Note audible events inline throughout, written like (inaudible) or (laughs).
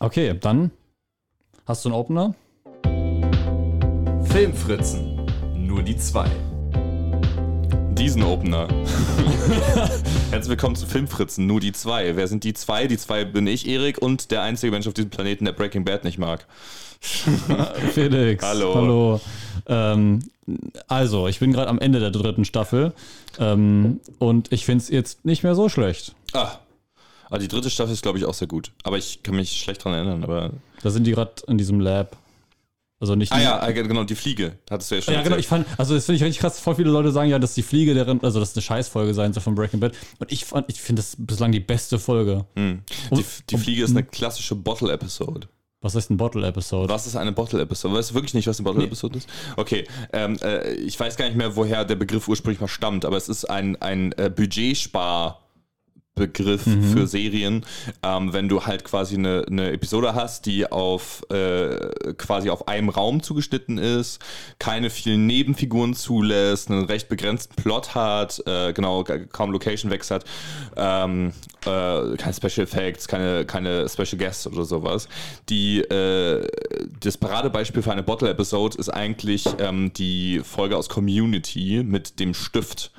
Okay, dann hast du einen Opener? Filmfritzen. Nur die zwei. Diesen Opener. (laughs) Herzlich willkommen zu Filmfritzen. Nur die zwei. Wer sind die zwei? Die zwei bin ich, Erik, und der einzige Mensch auf diesem Planeten, der Breaking Bad nicht mag. (laughs) Felix. Hallo. Hallo. Ähm, also, ich bin gerade am Ende der dritten Staffel ähm, und ich finde es jetzt nicht mehr so schlecht. Ah. Also die dritte Staffel ist, glaube ich, auch sehr gut. Aber ich kann mich schlecht dran erinnern. Aber Da sind die gerade in diesem Lab. Also nicht. ah ja, ah, genau, die Fliege. Hattest du ja schon Ja, genau, ich erzählt. fand, also das finde ich richtig krass, voll viele Leute sagen ja, dass die Fliege deren, also das eine Scheißfolge sein soll von Breaking Bad. Und ich fand, ich finde das bislang die beste Folge. Hm. Die, die Fliege ist eine klassische Bottle-Episode. Was ist ein Bottle-Episode? Was ist eine Bottle-Episode? Weißt du wirklich nicht, was eine Bottle-Episode ist? Okay, ähm, äh, ich weiß gar nicht mehr, woher der Begriff ursprünglich mal stammt, aber es ist ein, ein äh, Budgetspar- Begriff für Serien, ähm, wenn du halt quasi eine, eine Episode hast, die auf äh, quasi auf einem Raum zugeschnitten ist, keine vielen Nebenfiguren zulässt, einen recht begrenzten Plot hat, äh, genau, kaum Location Wechsel hat, ähm, äh, keine Special Effects, keine, keine Special Guests oder sowas. Die, äh, das Paradebeispiel für eine Bottle-Episode ist eigentlich ähm, die Folge aus Community mit dem Stift.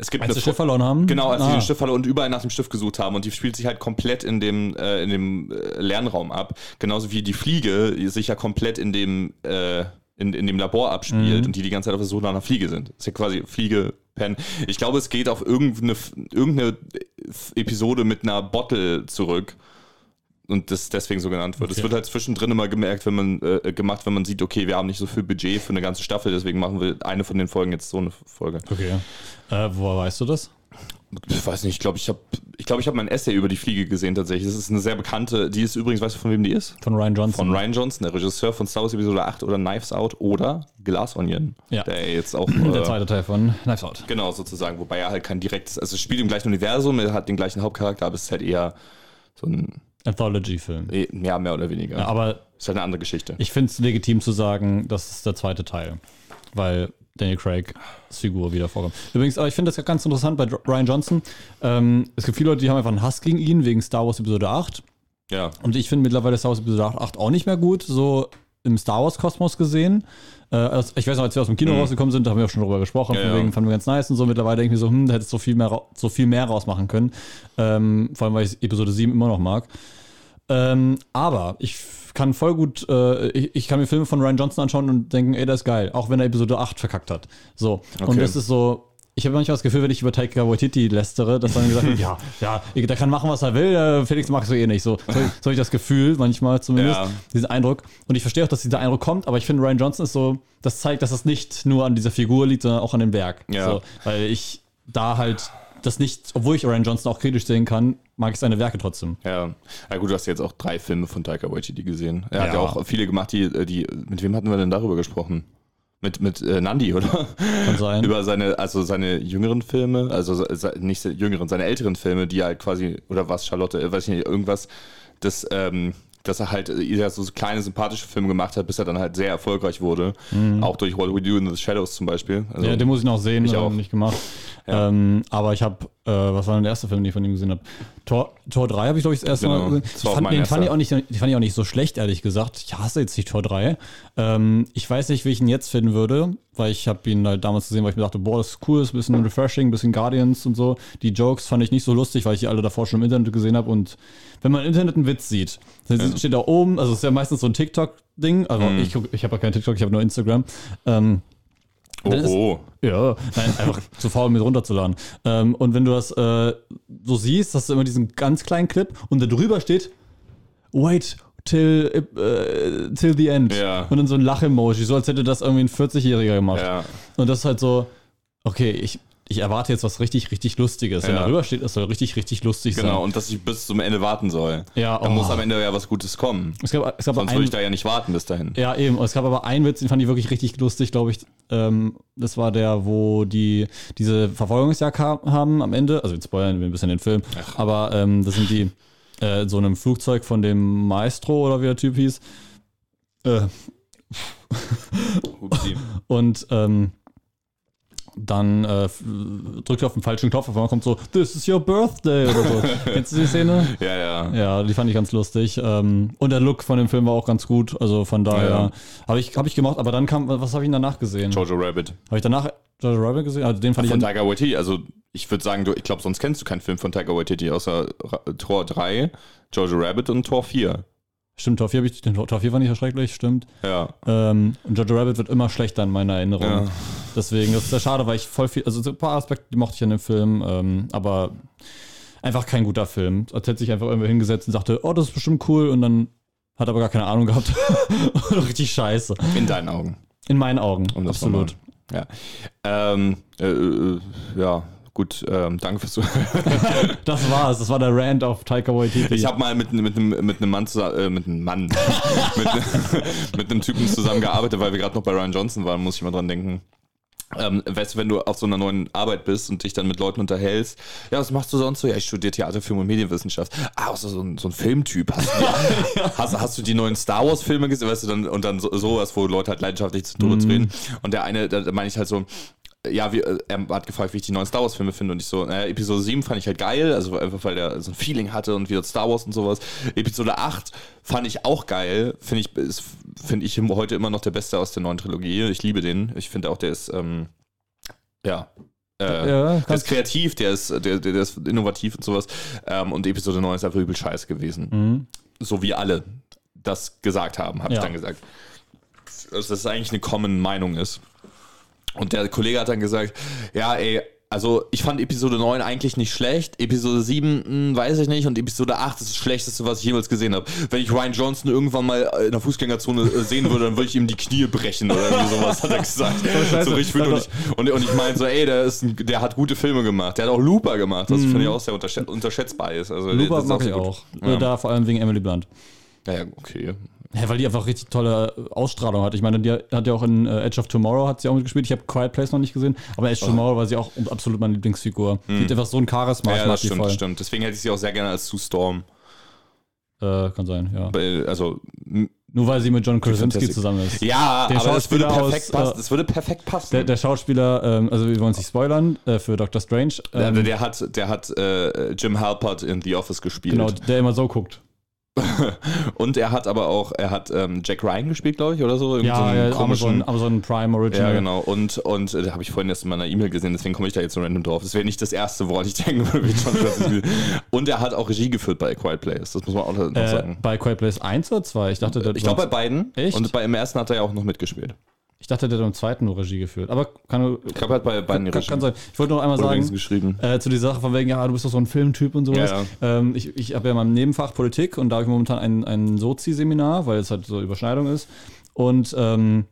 Es gibt Als sie Fo- Stift verloren haben? Genau, als sie Ah. den Stift verloren und überall nach dem Stift gesucht haben. Und die spielt sich halt komplett in dem, äh, in dem äh, Lernraum ab. Genauso wie die Fliege sich ja komplett in dem, äh, in, in dem Labor abspielt Mhm. und die die ganze Zeit auf der Suche nach einer Fliege sind. Das ist ja quasi Fliege, Pen. Ich glaube, es geht auf irgendeine, irgendeine Episode mit einer Bottle zurück. Und das deswegen so genannt wird. Es Okay. wird halt zwischendrin immer gemerkt, wenn man äh, gemacht, wenn man sieht, okay, wir haben nicht so viel Budget für eine ganze Staffel, deswegen machen wir eine von den Folgen jetzt so eine Folge. Okay. Äh, woher weißt du das? Ich weiß nicht, ich glaube, ich habe ich glaub, ich hab mein Essay über die Fliege gesehen tatsächlich. Das ist eine sehr bekannte, die ist übrigens, weißt du, von wem die ist? Von Ryan Johnson. Von Ryan Johnson, der Regisseur von Star Wars Episode 8 oder Knives Out oder Glass Onion. Ja. Der jetzt auch. (clears throat) Der äh, zweite Teil von Knives Out. Genau, sozusagen. Wobei er halt kein direktes, also es spielt im gleichen Universum, er hat den gleichen Hauptcharakter, aber es ist halt eher so ein, Anthology-Film. eh, ja, mehr oder weniger. Ja, aber ist halt eine andere Geschichte. ich finde es legitim zu sagen, das ist der zweite Teil. Weil Daniel Craig's Figur wieder vorkommt. Übrigens, aber ich finde das ganz interessant bei Ryan Johnson. Ähm, es gibt viele Leute, die haben einfach einen Hass gegen ihn wegen Star Wars Episode 8. ja. Und ich finde mittlerweile Star Wars Episode 8 auch nicht mehr gut, so im Star Wars-Kosmos gesehen. Äh, also ich weiß noch, als wir aus dem Kino rausgekommen sind, da haben wir auch schon drüber gesprochen, Ja, von ja. wegen fanden wir ganz nice und so. Mittlerweile denke ich mir so, hm, da hättest du so viel mehr, so viel mehr rausmachen können. Ähm, vor allem, weil ich Episode 7 immer noch mag. Ähm, aber ich kann voll gut, äh, ich, ich kann mir Filme von Ryan Johnson anschauen und denken, ey, das ist geil, auch wenn er Episode 8 verkackt hat. So. Und Okay. das ist so, ich habe manchmal das Gefühl, wenn ich über Taika Waititi lästere, dass dann gesagt wird, (laughs) ja, ja, der kann machen, was er will, äh, Felix magst du eh nicht. So, so, so habe ich das Gefühl, manchmal zumindest, Ja. diesen Eindruck. Und ich verstehe auch, dass dieser Eindruck kommt, aber ich finde, Ryan Johnson ist so, das zeigt, dass es nicht nur an dieser Figur liegt, sondern auch an dem Werk. Ja. So, weil ich da halt das nicht, obwohl ich Ryan Johnson auch kritisch sehen kann, mag ich seine Werke trotzdem. Ja. ja, gut, du hast jetzt auch drei Filme von Taika Waititi gesehen. Er hat Ja. ja auch viele gemacht, die, die, mit wem hatten wir denn darüber gesprochen? Mit, mit äh, Nandi, (laughs) oder? Kann sein. Über seine, also seine jüngeren Filme, also se- nicht jüngeren, seine älteren Filme, die halt quasi, oder was, Charlotte, äh, weiß ich nicht, irgendwas, das, ähm, dass er halt äh, eher so kleine, sympathische Filme gemacht hat, bis er dann halt sehr erfolgreich wurde. Auch durch What We Do in the Shadows zum Beispiel. Also, Mhm. ja, den muss ich noch sehen, Ich äh, auch. nicht gemacht. Ja. Ähm, aber ich habe, äh, was war denn der erste Film, den ich von ihm gesehen habe? Tor, Tor 3 habe ich, glaube ich, das erste Genau, Mal gesehen. das fand, den, fand ich auch nicht, den fand ich auch nicht so schlecht, ehrlich gesagt. Ich hasse jetzt nicht Tor 3. Ähm, ich weiß nicht, wie ich ihn jetzt finden würde, weil ich habe ihn halt damals gesehen, weil ich mir dachte, boah, das ist cool, ist ein bisschen refreshing, ein bisschen Guardians und so. Die Jokes fand ich nicht so lustig, weil ich die alle davor schon im Internet gesehen habe. Und wenn man im Internet einen Witz sieht, dann steht da oben, also es ist ja meistens so ein TikTok-Ding, also Mhm. ich, guck- ich habe ja kein TikTok, ich habe nur Instagram. Ähm, oh, ist- oh. ja, nein, einfach (laughs) zu faul, mit runterzuladen. Ähm, und wenn du das äh, so siehst, hast du immer diesen ganz kleinen Clip und da drüber steht, wait till, äh, till the end. Ja. Und dann so ein Lach-Emoji, so als hätte das irgendwie ein 40-Jähriger gemacht. Ja. Und das ist halt so, okay, ich, ich erwarte jetzt was richtig, richtig Lustiges. Wenn Ja. da drüber steht, das soll richtig, richtig lustig Genau, sein. und dass ich bis zum Ende warten soll. Ja, Da oh. muss am Ende ja was Gutes kommen. Es gab, es gab Sonst würde ich da ja nicht warten bis dahin. Ja, eben. Es gab aber einen Witz, den fand ich wirklich richtig lustig, glaube ich. Ähm, das war der, wo die diese Verfolgungsjagd ha haben am Ende. Also, jetzt spoilern wir ein bisschen den Film. Aber ähm, das sind die äh, so einem Flugzeug von dem Maestro oder wie der Typ hieß. Äh, (laughs) und ähm, dann äh, drückt er auf den falschen Knopf, auf einmal kommt so, This is your birthday oder so. (laughs) Kennst du die Szene? Ja, ja. Ja, die fand ich ganz lustig. Ähm, und der Look von dem Film war auch ganz gut. Also von daher Ja. habe ich, hab ich gemacht. Aber dann kam, was habe ich denn danach gesehen? Jojo Rabbit. Habe ich danach Jojo Rabbit gesehen? Also den fand Von ich. Tiger Waititi. Also, ich würde sagen, du, ich glaube, sonst kennst du keinen Film von Tiger Waititi außer Ra Tor 3, Jojo Rabbit und Tor 4. Stimmt, 4, ich, 4 fand ich ja schrecklich, stimmt. Ja. Ähm, und Jojo Rabbit wird immer schlechter in meiner Erinnerung. Ja. Deswegen, das ist sehr schade, weil ich voll viel, also so ein paar Aspekte, die mochte ich an dem Film, ähm, aber einfach kein guter Film. Als hätte sich einfach irgendwer hingesetzt und sagte, oh, das ist bestimmt cool und dann hat aber gar keine Ahnung gehabt. (laughs) Richtig scheiße. In deinen Augen. In meinen Augen, Um absolut. nochmal- Ja. Ähm, äh, äh, ja, gut, ähm, danke fürs Zuhören. (laughs) Das war's, das war der Rant auf Taika Waititi. Ich habe mal mit, mit, einem, mit einem Mann zusammen, äh, mit einem Mann, (laughs) mit, (laughs) mit einem Typen zusammengearbeitet, weil wir gerade noch bei Ryan Johnson waren, muss ich mal dran denken. Ähm, weißt du, wenn du auf so einer neuen Arbeit bist und dich dann mit Leuten unterhältst, ja, was machst du sonst so? Ja, ich studiere Theater, Film und Medienwissenschaft. Ah, also so ein, so ein Filmtyp. Hast du, hast, hast du die neuen Star Wars Filme gesehen? Weißt du, dann, und dann so, sowas, wo Leute halt leidenschaftlich drüber zu reden. Und der eine, da meine ich halt so, ja, wie, äh, er hat gefragt, wie ich die neuen Star Wars Filme finde und ich so, naja, Episode 7 fand ich halt geil, also einfach weil der so ein Feeling hatte und wieder Star Wars und sowas. Episode 8 fand ich auch geil, finde ich, finde ich heute immer noch der beste aus der neuen Trilogie. Ich liebe den. Ich finde auch, der ist, ähm, ja. Äh, Ja, der ist kreativ, der ist, der, der, der ist innovativ und sowas. Ähm, und Episode 9 ist einfach übel scheiße gewesen. Mhm. So wie alle das gesagt haben, habe Ja. ich dann gesagt. Dass das eigentlich eine common Meinung ist. Und der Kollege hat dann gesagt, ja, ey, also ich fand Episode 9 eigentlich nicht schlecht, Episode 7 mh, weiß ich nicht und Episode 8 ist das Schlechteste, was ich jemals gesehen habe. Wenn ich Ryan Johnson irgendwann mal in der Fußgängerzone äh, sehen würde, dann würde ich ihm die Knie brechen oder irgendwie sowas, hat er gesagt. scheiße. so richtig und, ich, und, und ich meine so, ey, der, ist ein, der hat gute Filme gemacht, der hat auch Looper gemacht, was finde ich auch sehr unterschä unterschätzbar ist. Also, Looper mag ich gut. auch. Ja. Da vor allem wegen Emily Blunt. Ja, ja, okay. Ja, weil die einfach richtig tolle Ausstrahlung hat. Ich meine, die hat ja auch in äh, Edge of Tomorrow hat sie auch mitgespielt. Ich habe Quiet Place noch nicht gesehen, aber Edge of Tomorrow war sie auch absolut meine Lieblingsfigur. Die hat einfach so ein Charisma, Ja, ja das stimmt, stimmt. Deswegen hätte ich sie auch sehr gerne als Sue Storm. Äh, kann sein, ja. Also, Nur weil sie mit John Krasinski zusammen ist. ja, Der aber das würde perfekt aus, passen. äh, Das würde perfekt passen. Der, der Schauspieler, ähm, also wir wollen es nicht spoilern, äh, für Doctor Strange. Der, Ähm, der hat, der hat äh, Jim Halpert in The Office gespielt. genau, der immer so guckt. (laughs) Und er hat aber auch, er hat ähm, Jack Ryan gespielt, glaube ich, oder so. Irgend so Ja, einen ja Amazon, Amazon Prime Original. Ja, genau. Und, und äh, da habe ich vorhin erst in meiner E-Mail gesehen, deswegen komme ich da jetzt so random drauf. Das wäre nicht das erste, woran ich denken (laughs) würde. wie John Krasinski. und er hat auch Regie geführt bei Quiet Place. Das muss man auch noch Äh, sagen. bei Quiet Place 1 oder 2? Ich dachte, der Ich glaube bei beiden. Echt? Und bei im ersten hat er ja auch noch mitgespielt. Ich dachte, der hat im zweiten nur Regie geführt. Aber kann, Ich glaube, er hat bei beiden kann, Regie kann sein. Ich wollte noch einmal oder sagen. Äh, zu dieser Sache von wegen, ja, du bist doch so ein Filmtyp und sowas. Ja, Ähm, ich ich habe ja mein Nebenfach Politik und da habe ich momentan ein, ein Sozi-Seminar, weil es halt so Überschneidung ist. Und ähm,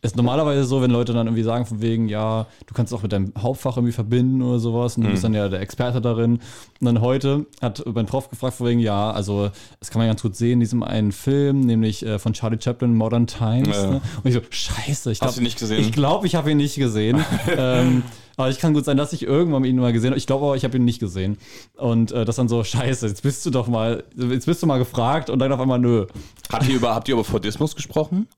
ist normalerweise so, wenn Leute dann irgendwie sagen von wegen, ja, du kannst es auch mit deinem Hauptfach irgendwie verbinden oder sowas und du bist dann ja der Experte darin. Und dann heute hat mein Prof gefragt von wegen, ja, also das kann man ganz gut sehen in diesem einen Film, nämlich äh, von Charlie Chaplin, Modern Times. Ja. Ne? Und ich so, scheiße, ich glaube, du nicht gesehen? Ich glaube, ich habe ihn nicht gesehen. (laughs) ähm, aber ich kann gut sein, dass ich irgendwann ihn mal gesehen habe. Ich glaube aber, ich habe ihn nicht gesehen. Und äh, das dann so, scheiße, jetzt bist du doch mal, jetzt bist du mal gefragt und dann auf einmal nö. Habt ihr über, habt ihr über Fordismus gesprochen?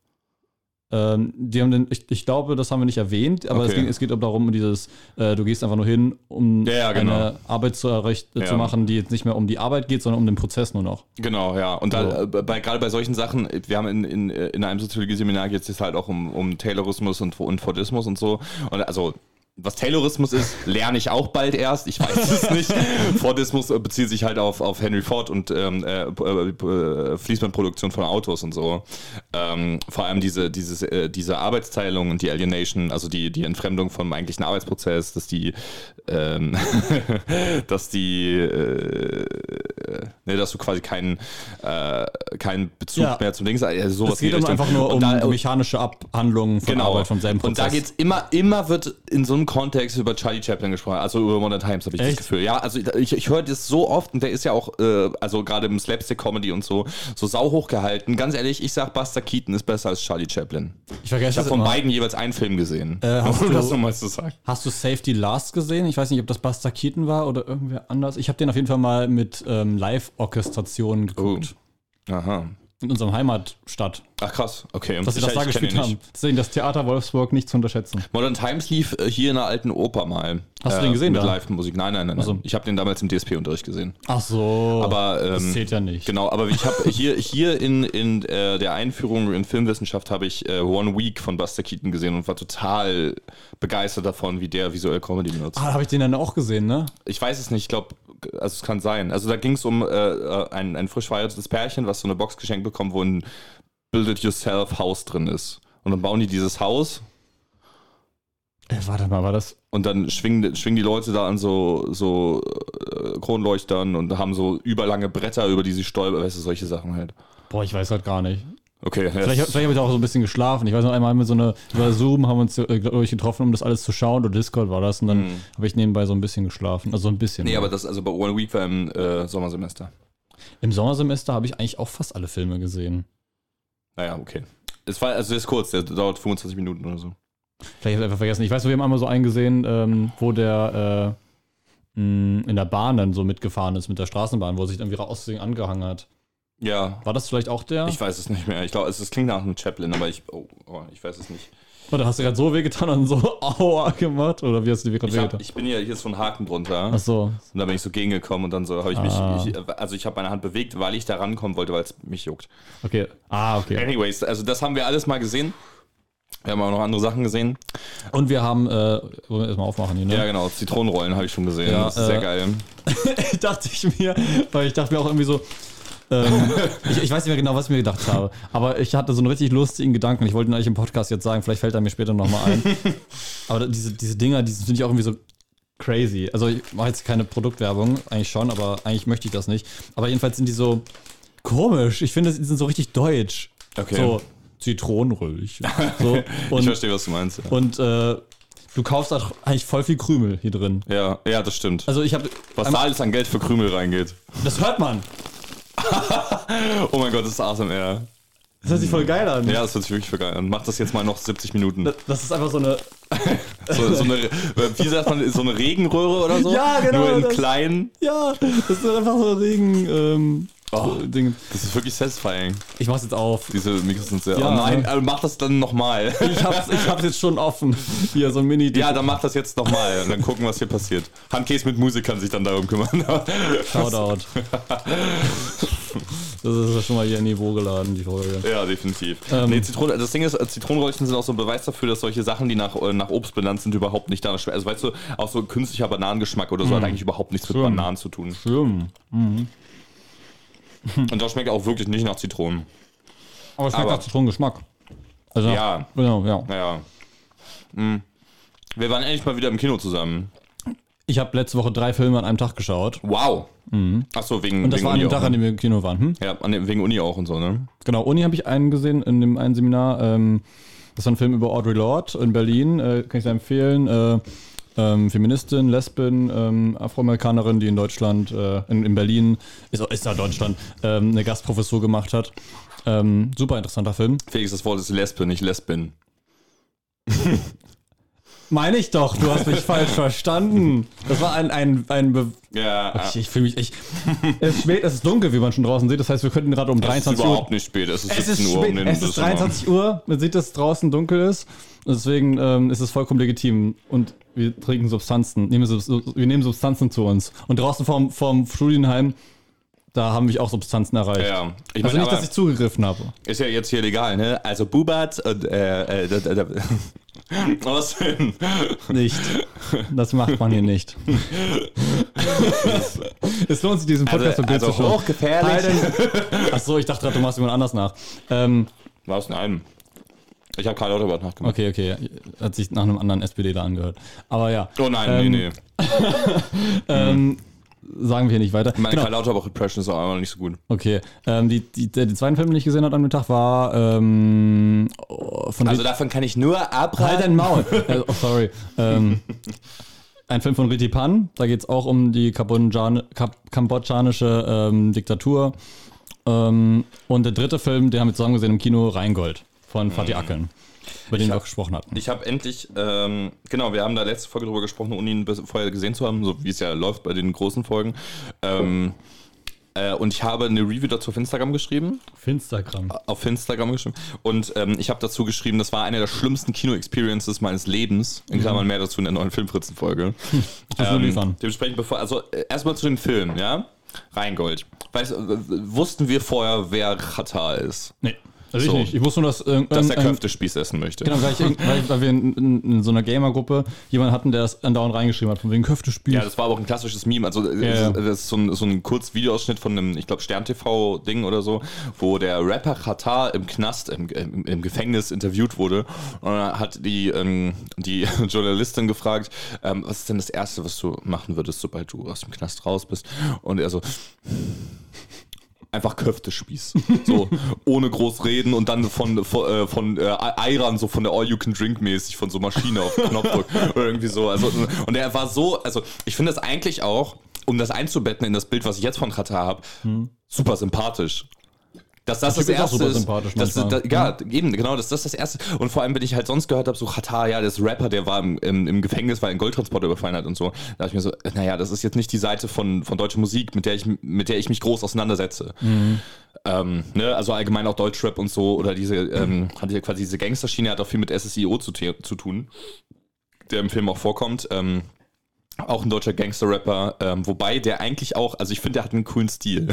Ähm, die haben den, ich, ich glaube, das haben wir nicht erwähnt, aber es, Okay. ging, es geht darum, um dieses, äh, du gehst einfach nur hin, um Ja, ja, genau. eine Arbeit zu, erricht, äh, Ja. zu machen, die jetzt nicht mehr um die Arbeit geht, sondern um den Prozess nur noch. Genau, ja. Und da, So. äh, bei, gerade bei solchen Sachen, wir haben in, in, in einem Soziologie-Seminar geht es halt auch um, um Taylorismus und, und Fordismus und so. Und also, was Taylorismus ist, (laughs) lerne ich auch bald erst. Ich weiß es nicht. (laughs) Fordismus äh, bezieht sich halt auf, auf Henry Ford und ähm, äh, äh, äh, Fließbandproduktion von Autos und so. Ähm, vor allem diese, dieses, äh, diese Arbeitsteilung und die Alienation, also die, die Entfremdung vom eigentlichen Arbeitsprozess, dass die, ähm, (laughs) dass die, äh, ne, dass du quasi keinen, äh, keinen Bezug Ja. mehr zum Dings, also sowas Es geht um einfach nur um da- mechanische Abhandlungen von Genau. Arbeit vom selben Prozess. Und da geht's immer, immer wird in so einem Kontext über Charlie Chaplin gesprochen, also über Modern Times habe ich Echt? das Gefühl. Ja, also ich, ich höre das so oft und der ist ja auch, äh, also gerade im Slapstick-Comedy und so, so sau hoch gehalten. Ganz ehrlich, ich sag, Buster Keaton ist besser als Charlie Chaplin. ich vergesse Ich habe von immer. beiden jeweils einen Film gesehen. Äh, hast (laughs) um du- das nochmal zu sagen. Hast du Safety Last gesehen? Ich weiß nicht, ob das Buster Keaton war oder irgendwer anders. Ich habe den auf jeden Fall mal mit ähm, Live-Orchestrationen geguckt. Aha. In unserem Heimatstadt, Ach krass, okay. dass sie das da ich gespielt haben. Deswegen das Theater Wolfsburg nicht zu unterschätzen. Modern Times lief äh, hier in einer alten Oper mal. Hast du den gesehen Mit? Live-Musik. Nein, nein, nein. nein. so. Ich habe den damals im DSP-Unterricht gesehen. Ach so. Aber ähm, das zählt ja nicht. Genau, aber ich habe (laughs) hier, hier in, in äh, der Einführung in Filmwissenschaft habe ich äh, One Week von Buster Keaton gesehen und war total begeistert davon, wie der visuell Comedy benutzt. Ah, habe ich den dann auch gesehen, ne? Ich weiß es nicht, ich glaube, also es kann sein. Also da ging es um äh, äh, ein, ein frisch verheiratetes Pärchen, was so eine Box geschenkt bekommt, wo ein Build-it-yourself-Haus drin ist. Und dann bauen die dieses Haus Äh, warte mal, war das? und dann schwingen, schwingen die Leute da an so, so äh, Kronleuchtern und haben so überlange Bretter, über die sie stolpern, weißt du, solche Sachen halt. Boah, ich weiß halt gar nicht. Okay, Vielleicht, vielleicht habe ich auch so ein bisschen geschlafen. Ich weiß noch einmal haben wir so eine, über Zoom haben wir uns, äh, glaube ich, getroffen, um das alles zu schauen. Oder Discord war das. Und dann habe ich nebenbei so ein bisschen geschlafen. Also so ein bisschen. Nee, aber das, also bei One Week war im äh, Sommersemester. Im Sommersemester habe ich eigentlich auch fast alle Filme gesehen. Naja, okay. Es war, also der ist kurz, der dauert 25 Minuten oder so. Vielleicht habe ich einfach vergessen. Ich weiß, wir haben einmal so einen gesehen, ähm, wo der äh, mh, in der Bahn dann so mitgefahren ist mit der Straßenbahn, wo er sich dann wieder aus angehangen hat. Ja, War das vielleicht auch der? ich weiß es nicht mehr. Ich glaube, es, es klingt nach einem Chaplin, aber ich, oh, oh, ich weiß es nicht. Oder hast du gerade so wehgetan und so (laughs) aua gemacht? Oder wie hast du dir gerade wehgetan? ich bin ja, hier ist so ein Haken drunter. Ach so. Und da bin ich so gegengekommen und dann so habe ich mich, Ah. ich, also ich habe meine Hand bewegt, weil ich da rankommen wollte, weil es mich juckt. Okay. Ah, okay. Anyways, also das haben wir alles mal gesehen. Wir haben auch noch andere Sachen gesehen. Und wir haben, äh, wollen wir erstmal aufmachen hier, ne? Ja, genau, Zitronenrollen habe ich schon gesehen. Ja, das ist sehr äh, geil. (laughs) dachte ich mir, weil ich dachte mir auch irgendwie so, ähm, ich, ich weiß nicht mehr genau, was ich mir gedacht habe, aber ich hatte so einen richtig lustigen Gedanken. Ich wollte ihn eigentlich im Podcast jetzt sagen, vielleicht fällt er mir später nochmal ein. (laughs) aber diese, diese Dinger, die finde ich auch irgendwie so crazy. Also ich mache jetzt keine Produktwerbung, eigentlich schon, aber eigentlich möchte ich das nicht. Aber jedenfalls sind die so komisch. Ich finde, die sind so richtig deutsch. Okay. So Zitronenröllchen. So, (laughs) ich verstehe, was du meinst. Ja. und äh, du kaufst auch eigentlich voll viel Krümel hier drin. Ja, ja, das stimmt. Also ich habe, Was da alles an Geld für Krümel reingeht. das hört man. (laughs) Oh mein Gott, das ist ASMR. Das hört sich voll geil an. Ja, das hört sich wirklich für geil an. Mach das jetzt mal noch 70 Minuten. Das- Das ist einfach so eine. (laughs) So, so eine, wie sagt man, so eine Regenröhre oder so? Ja, genau, Nur in das- klein. Ja, das ist einfach so ein Regen. Ähm, Oh. Ding. Das ist wirklich satisfying. Ich mach's jetzt auf. Diese Mikros sind sehr. Ja. Oh nein, also mach das dann nochmal. Ich hab's, ich hab's jetzt schon offen. Hier, so ein mini Ja, dann mach das jetzt nochmal und dann gucken, was hier passiert. Handcase mit Musik kann sich dann darum kümmern. Shoutout. Das ist ja schon mal hier in Niveau geladen, die Folge. ja, definitiv. Ähm. nee, Zitronen, das Ding ist, äh, Zitronenröllchen sind auch so ein Beweis dafür, dass solche Sachen, die nach, äh, nach Obst benannt sind, überhaupt nicht schmecken. Also weißt du, auch so künstlicher Bananengeschmack oder so hat eigentlich überhaupt nichts mit Schön. Bananen zu tun. Schön. Und das schmeckt auch wirklich nicht nach Zitronen. Aber es schmeckt Aber- nach Zitronengeschmack. Also, Ja. Genau, ja. Naja. Hm. Wir waren endlich mal wieder im Kino zusammen. Ich habe letzte Woche drei Filme an einem Tag geschaut. Wow. Achso, wegen, Mhm. Und das wegen war an Uni dem Tag, auch. an ne? dem wir im Kino waren. Hm? Ja, an dem, wegen Uni auch und so, ne? Genau, Uni habe ich einen gesehen in dem einen Seminar. Ähm, das war ein Film über Audre Lorde in Berlin. Äh, kann ich sehr empfehlen. Äh, ähm, Feministin, Lesbin, ähm, Afroamerikanerin, die in Deutschland, äh, in, in Berlin, ist, ist da Deutschland, ähm, eine Gastprofessur gemacht hat. Ähm, super interessanter Film. Felix, das Wort ist Lesbe, nicht Lesbin. (laughs) Meine ich doch, du hast mich falsch verstanden. Das war ein, ein, ein Be Ja, ich, ich fühle mich, ich, es ist spät, es ist dunkel, wie man schon draußen sieht. Das heißt, wir könnten gerade um es ist 23 Uhr überhaupt nicht spät. Es ist Es 17 ist, Uhr um den es ist Düsseldorf. 23 Uhr, man sieht, dass es draußen dunkel ist. Deswegen ähm, ist es vollkommen legitim. Und wir trinken Substanzen, nehmen, wir nehmen Substanzen zu uns. Und draußen vorm, vorm Studienheim, da haben wir auch Substanzen erreicht. Ja, ich Also meine, nicht, dass ich zugegriffen habe. ist ja jetzt hier legal, ne? Also Bubat und äh, äh. (laughs) Was denn? Nicht. Das macht man hier nicht. (laughs) es lohnt sich, diesen Podcast Also, so also zu hochgefährlich. Achso, ich dachte gerade, du machst jemand anders nach. Ähm, Was? Nein. Ich habe Karl Lauterbach nachgemacht. okay, okay. Hat sich nach einem anderen SPDler angehört. Aber ja. Oh nein, Ähm, nee, nee. (laughs) Ähm, sagen wir hier nicht weiter. Meine Genau. Karl Lauterbach-Impression ist auch einmal nicht so gut. Okay, ähm, die, die, der, die zweiten Film, den ich gesehen habe am Mittag, war ähm, oh, von Also Rit- davon kann ich nur abraten. Halt dein Maul! (laughs) oh, sorry. Ähm, ein Film von Riti Pan, da geht es auch um die kambodschanische ähm, Diktatur. Ähm, und der dritte Film, den haben wir zusammen gesehen im Kino, Rheingold von Fatih Akeln, über den wir auch gesprochen hatten. Ich habe endlich, ähm, genau, wir haben da letzte Folge drüber gesprochen, ohne ihn vorher gesehen zu haben, so wie es ja läuft bei den großen Folgen. Ähm, äh, und ich habe eine Review dazu auf Instagram geschrieben. Auf Instagram. Auf Instagram geschrieben. Und ähm, ich habe dazu geschrieben, das war eine der schlimmsten Kino-Experiences meines Lebens. In Klammern mehr dazu in der neuen Filmfritzen-Folge. (laughs) Ähm. Dementsprechend, bevor, also äh, erstmal zu den Filmen, ja? Rheingold. Weißt, äh, wussten wir vorher, wer Katar ist? Nee. Also so. ich nicht. Ich wusste nur, dass, äh, dass der Köftespieß essen möchte. Genau, weil, ich, weil, weil wir in, in, in, so einer Gamer-Gruppe jemanden hatten, der das andauernd reingeschrieben hat, von wegen Köftespieß. Ja, das war aber auch ein klassisches Meme. Also ja, ja. das ist so ein, so ein kurz Videoausschnitt von einem, ich glaube, Stern-TV-Ding oder so, wo der Rapper Qatar im Knast, im, im, im, Gefängnis interviewt wurde. Und dann hat die, ähm, die (laughs) Journalistin gefragt, ähm, was ist denn das Erste, was du machen würdest, sobald du aus dem Knast raus bist? Und er so einfach Köftespieß. So, ohne groß reden und dann von, von, äh, von äh, Eiran, so von der All-You-Can-Drink-mäßig, von so Maschine auf Knopfdruck oder irgendwie so. Also, und er war so, also ich finde das eigentlich auch, um das einzubetten in das Bild, was ich jetzt von Katar habe, hm. super sympathisch. Dass das das, das erste ist. Dass, da, ja, mhm. eben, genau, dass das das erste. Und vor allem, wenn ich halt sonst gehört habe, so Katar, ja, das Rapper, der war im, im, im Gefängnis, weil einen Goldtransporter überfallen hat und so. Da dachte ich mir so, naja, das ist jetzt nicht die Seite von, von deutscher Musik, mit der ich, mit der ich mich groß auseinandersetze. Mhm. Ähm, ne, also allgemein auch Deutschrap und so, oder diese, ähm, hat ja quasi diese Gangsterschiene hat auch viel mit SSIO zu, zu tun, der im Film auch vorkommt. Ähm, auch ein deutscher Gangster-Rapper, ähm, wobei der eigentlich auch, also ich finde, der hat einen coolen Stil.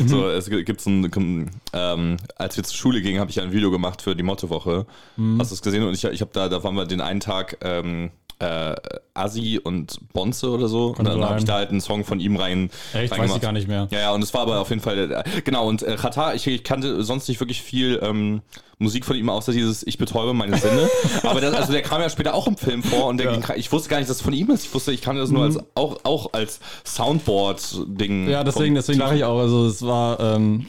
Mhm. so, es gibt so ein, ähm, als wir zur Schule gingen, habe ich ja ein Video gemacht für die Mottowoche. Mhm. Hast du es gesehen? Und ich, ich habe da, da waren wir den einen Tag ähm, äh, Asi und Bonze oder so. Kann und dann habe ich da halt einen Song von ihm rein. Echt, weiß ich gar nicht mehr. Ja, ja, und es war aber auf jeden Fall, äh, genau, und äh, Katar, ich, ich, kannte sonst nicht wirklich viel ähm, Musik von ihm, außer dieses Ich betäube meine Sinne. (laughs) aber das, also der kam ja später auch im Film vor und ja. ich wusste gar nicht, dass es von ihm ist. Ich wusste, ich kannte das nur mhm. als, auch, auch als Soundboard-Ding. Ja, deswegen, deswegen lache ich auch. Also es war, ähm,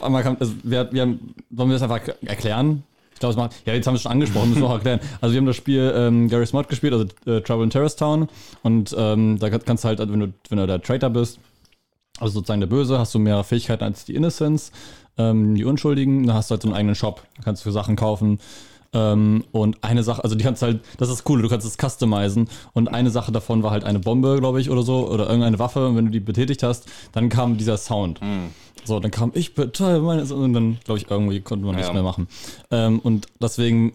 einmal kam, also wir, wir haben, wollen wir das einfach erklären? Ich glaube, es macht. Ja, jetzt haben wir es schon angesprochen, müssen wir auch erklären. Also, wir haben das Spiel ähm, Gary Smart gespielt, also äh, Trouble in Terrace Town. Und ähm, da kannst du halt, also wenn du, wenn du der Traitor bist, also sozusagen der Böse, hast du mehr Fähigkeiten als die Innocents, ähm, die Unschuldigen. Da hast du halt so einen eigenen Shop. Da kannst du für Sachen kaufen. Ähm, und eine Sache, also die kannst halt, das ist cool, du kannst es customizen. Und eine Sache davon war halt eine Bombe, glaube ich, oder so, oder irgendeine Waffe. Und wenn du die betätigt hast, dann kam dieser Sound. Mhm. So, dann kam ich toll, meine, und dann, glaube ich, irgendwie konnte man ja. nichts mehr machen. Ähm, und deswegen,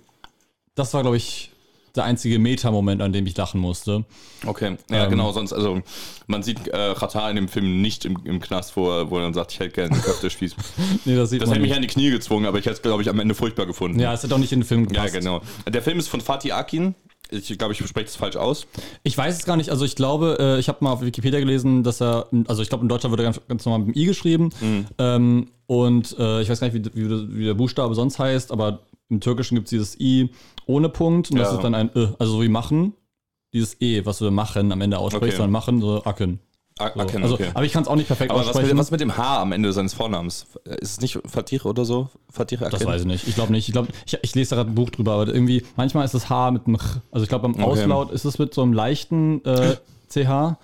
das war, glaube ich, der einzige Meta-Moment, an dem ich lachen musste. Okay, ja, ähm, genau, sonst, also man sieht äh, in dem Film nicht im, im Knast, wo er, wo er dann sagt, ich hätte gerne einen Köftespieß. (laughs) nee, das sieht das hätte mich an die Knie gezwungen, aber ich hätte es, glaube ich, am Ende furchtbar gefunden. Ja, es hat auch nicht in den Film gepasst. Ja, genau. Der Film ist von Fatih Akin, ich glaube, ich spreche das falsch aus. Ich weiß es gar nicht. Also ich glaube, äh, ich habe mal auf Wikipedia gelesen, dass er, also ich glaube, in Deutschland wird er ganz, ganz normal mit dem I geschrieben. Mhm. Ähm, und äh, ich weiß gar nicht, wie, wie, wie, der Buchstabe sonst heißt, aber im Türkischen gibt es dieses I ohne Punkt und ja. das ist dann ein Ö, also so wie machen. Dieses E, was wir machen am Ende aussprechen, okay. sondern machen, so Acken. Aken, also, okay. Aber ich kann es auch nicht perfekt aber aussprechen. Was mit, was mit, dem H am Ende seines Vornamens? Ist es nicht Fatih oder so? Fatih Aken? Das weiß ich nicht. Ich glaube nicht. Ich, glaub, ich, ich lese da gerade ein Buch drüber, aber irgendwie, manchmal ist das H mit einem Ch. Also ich glaube, beim okay. Auslaut ist es mit so einem leichten äh, CH.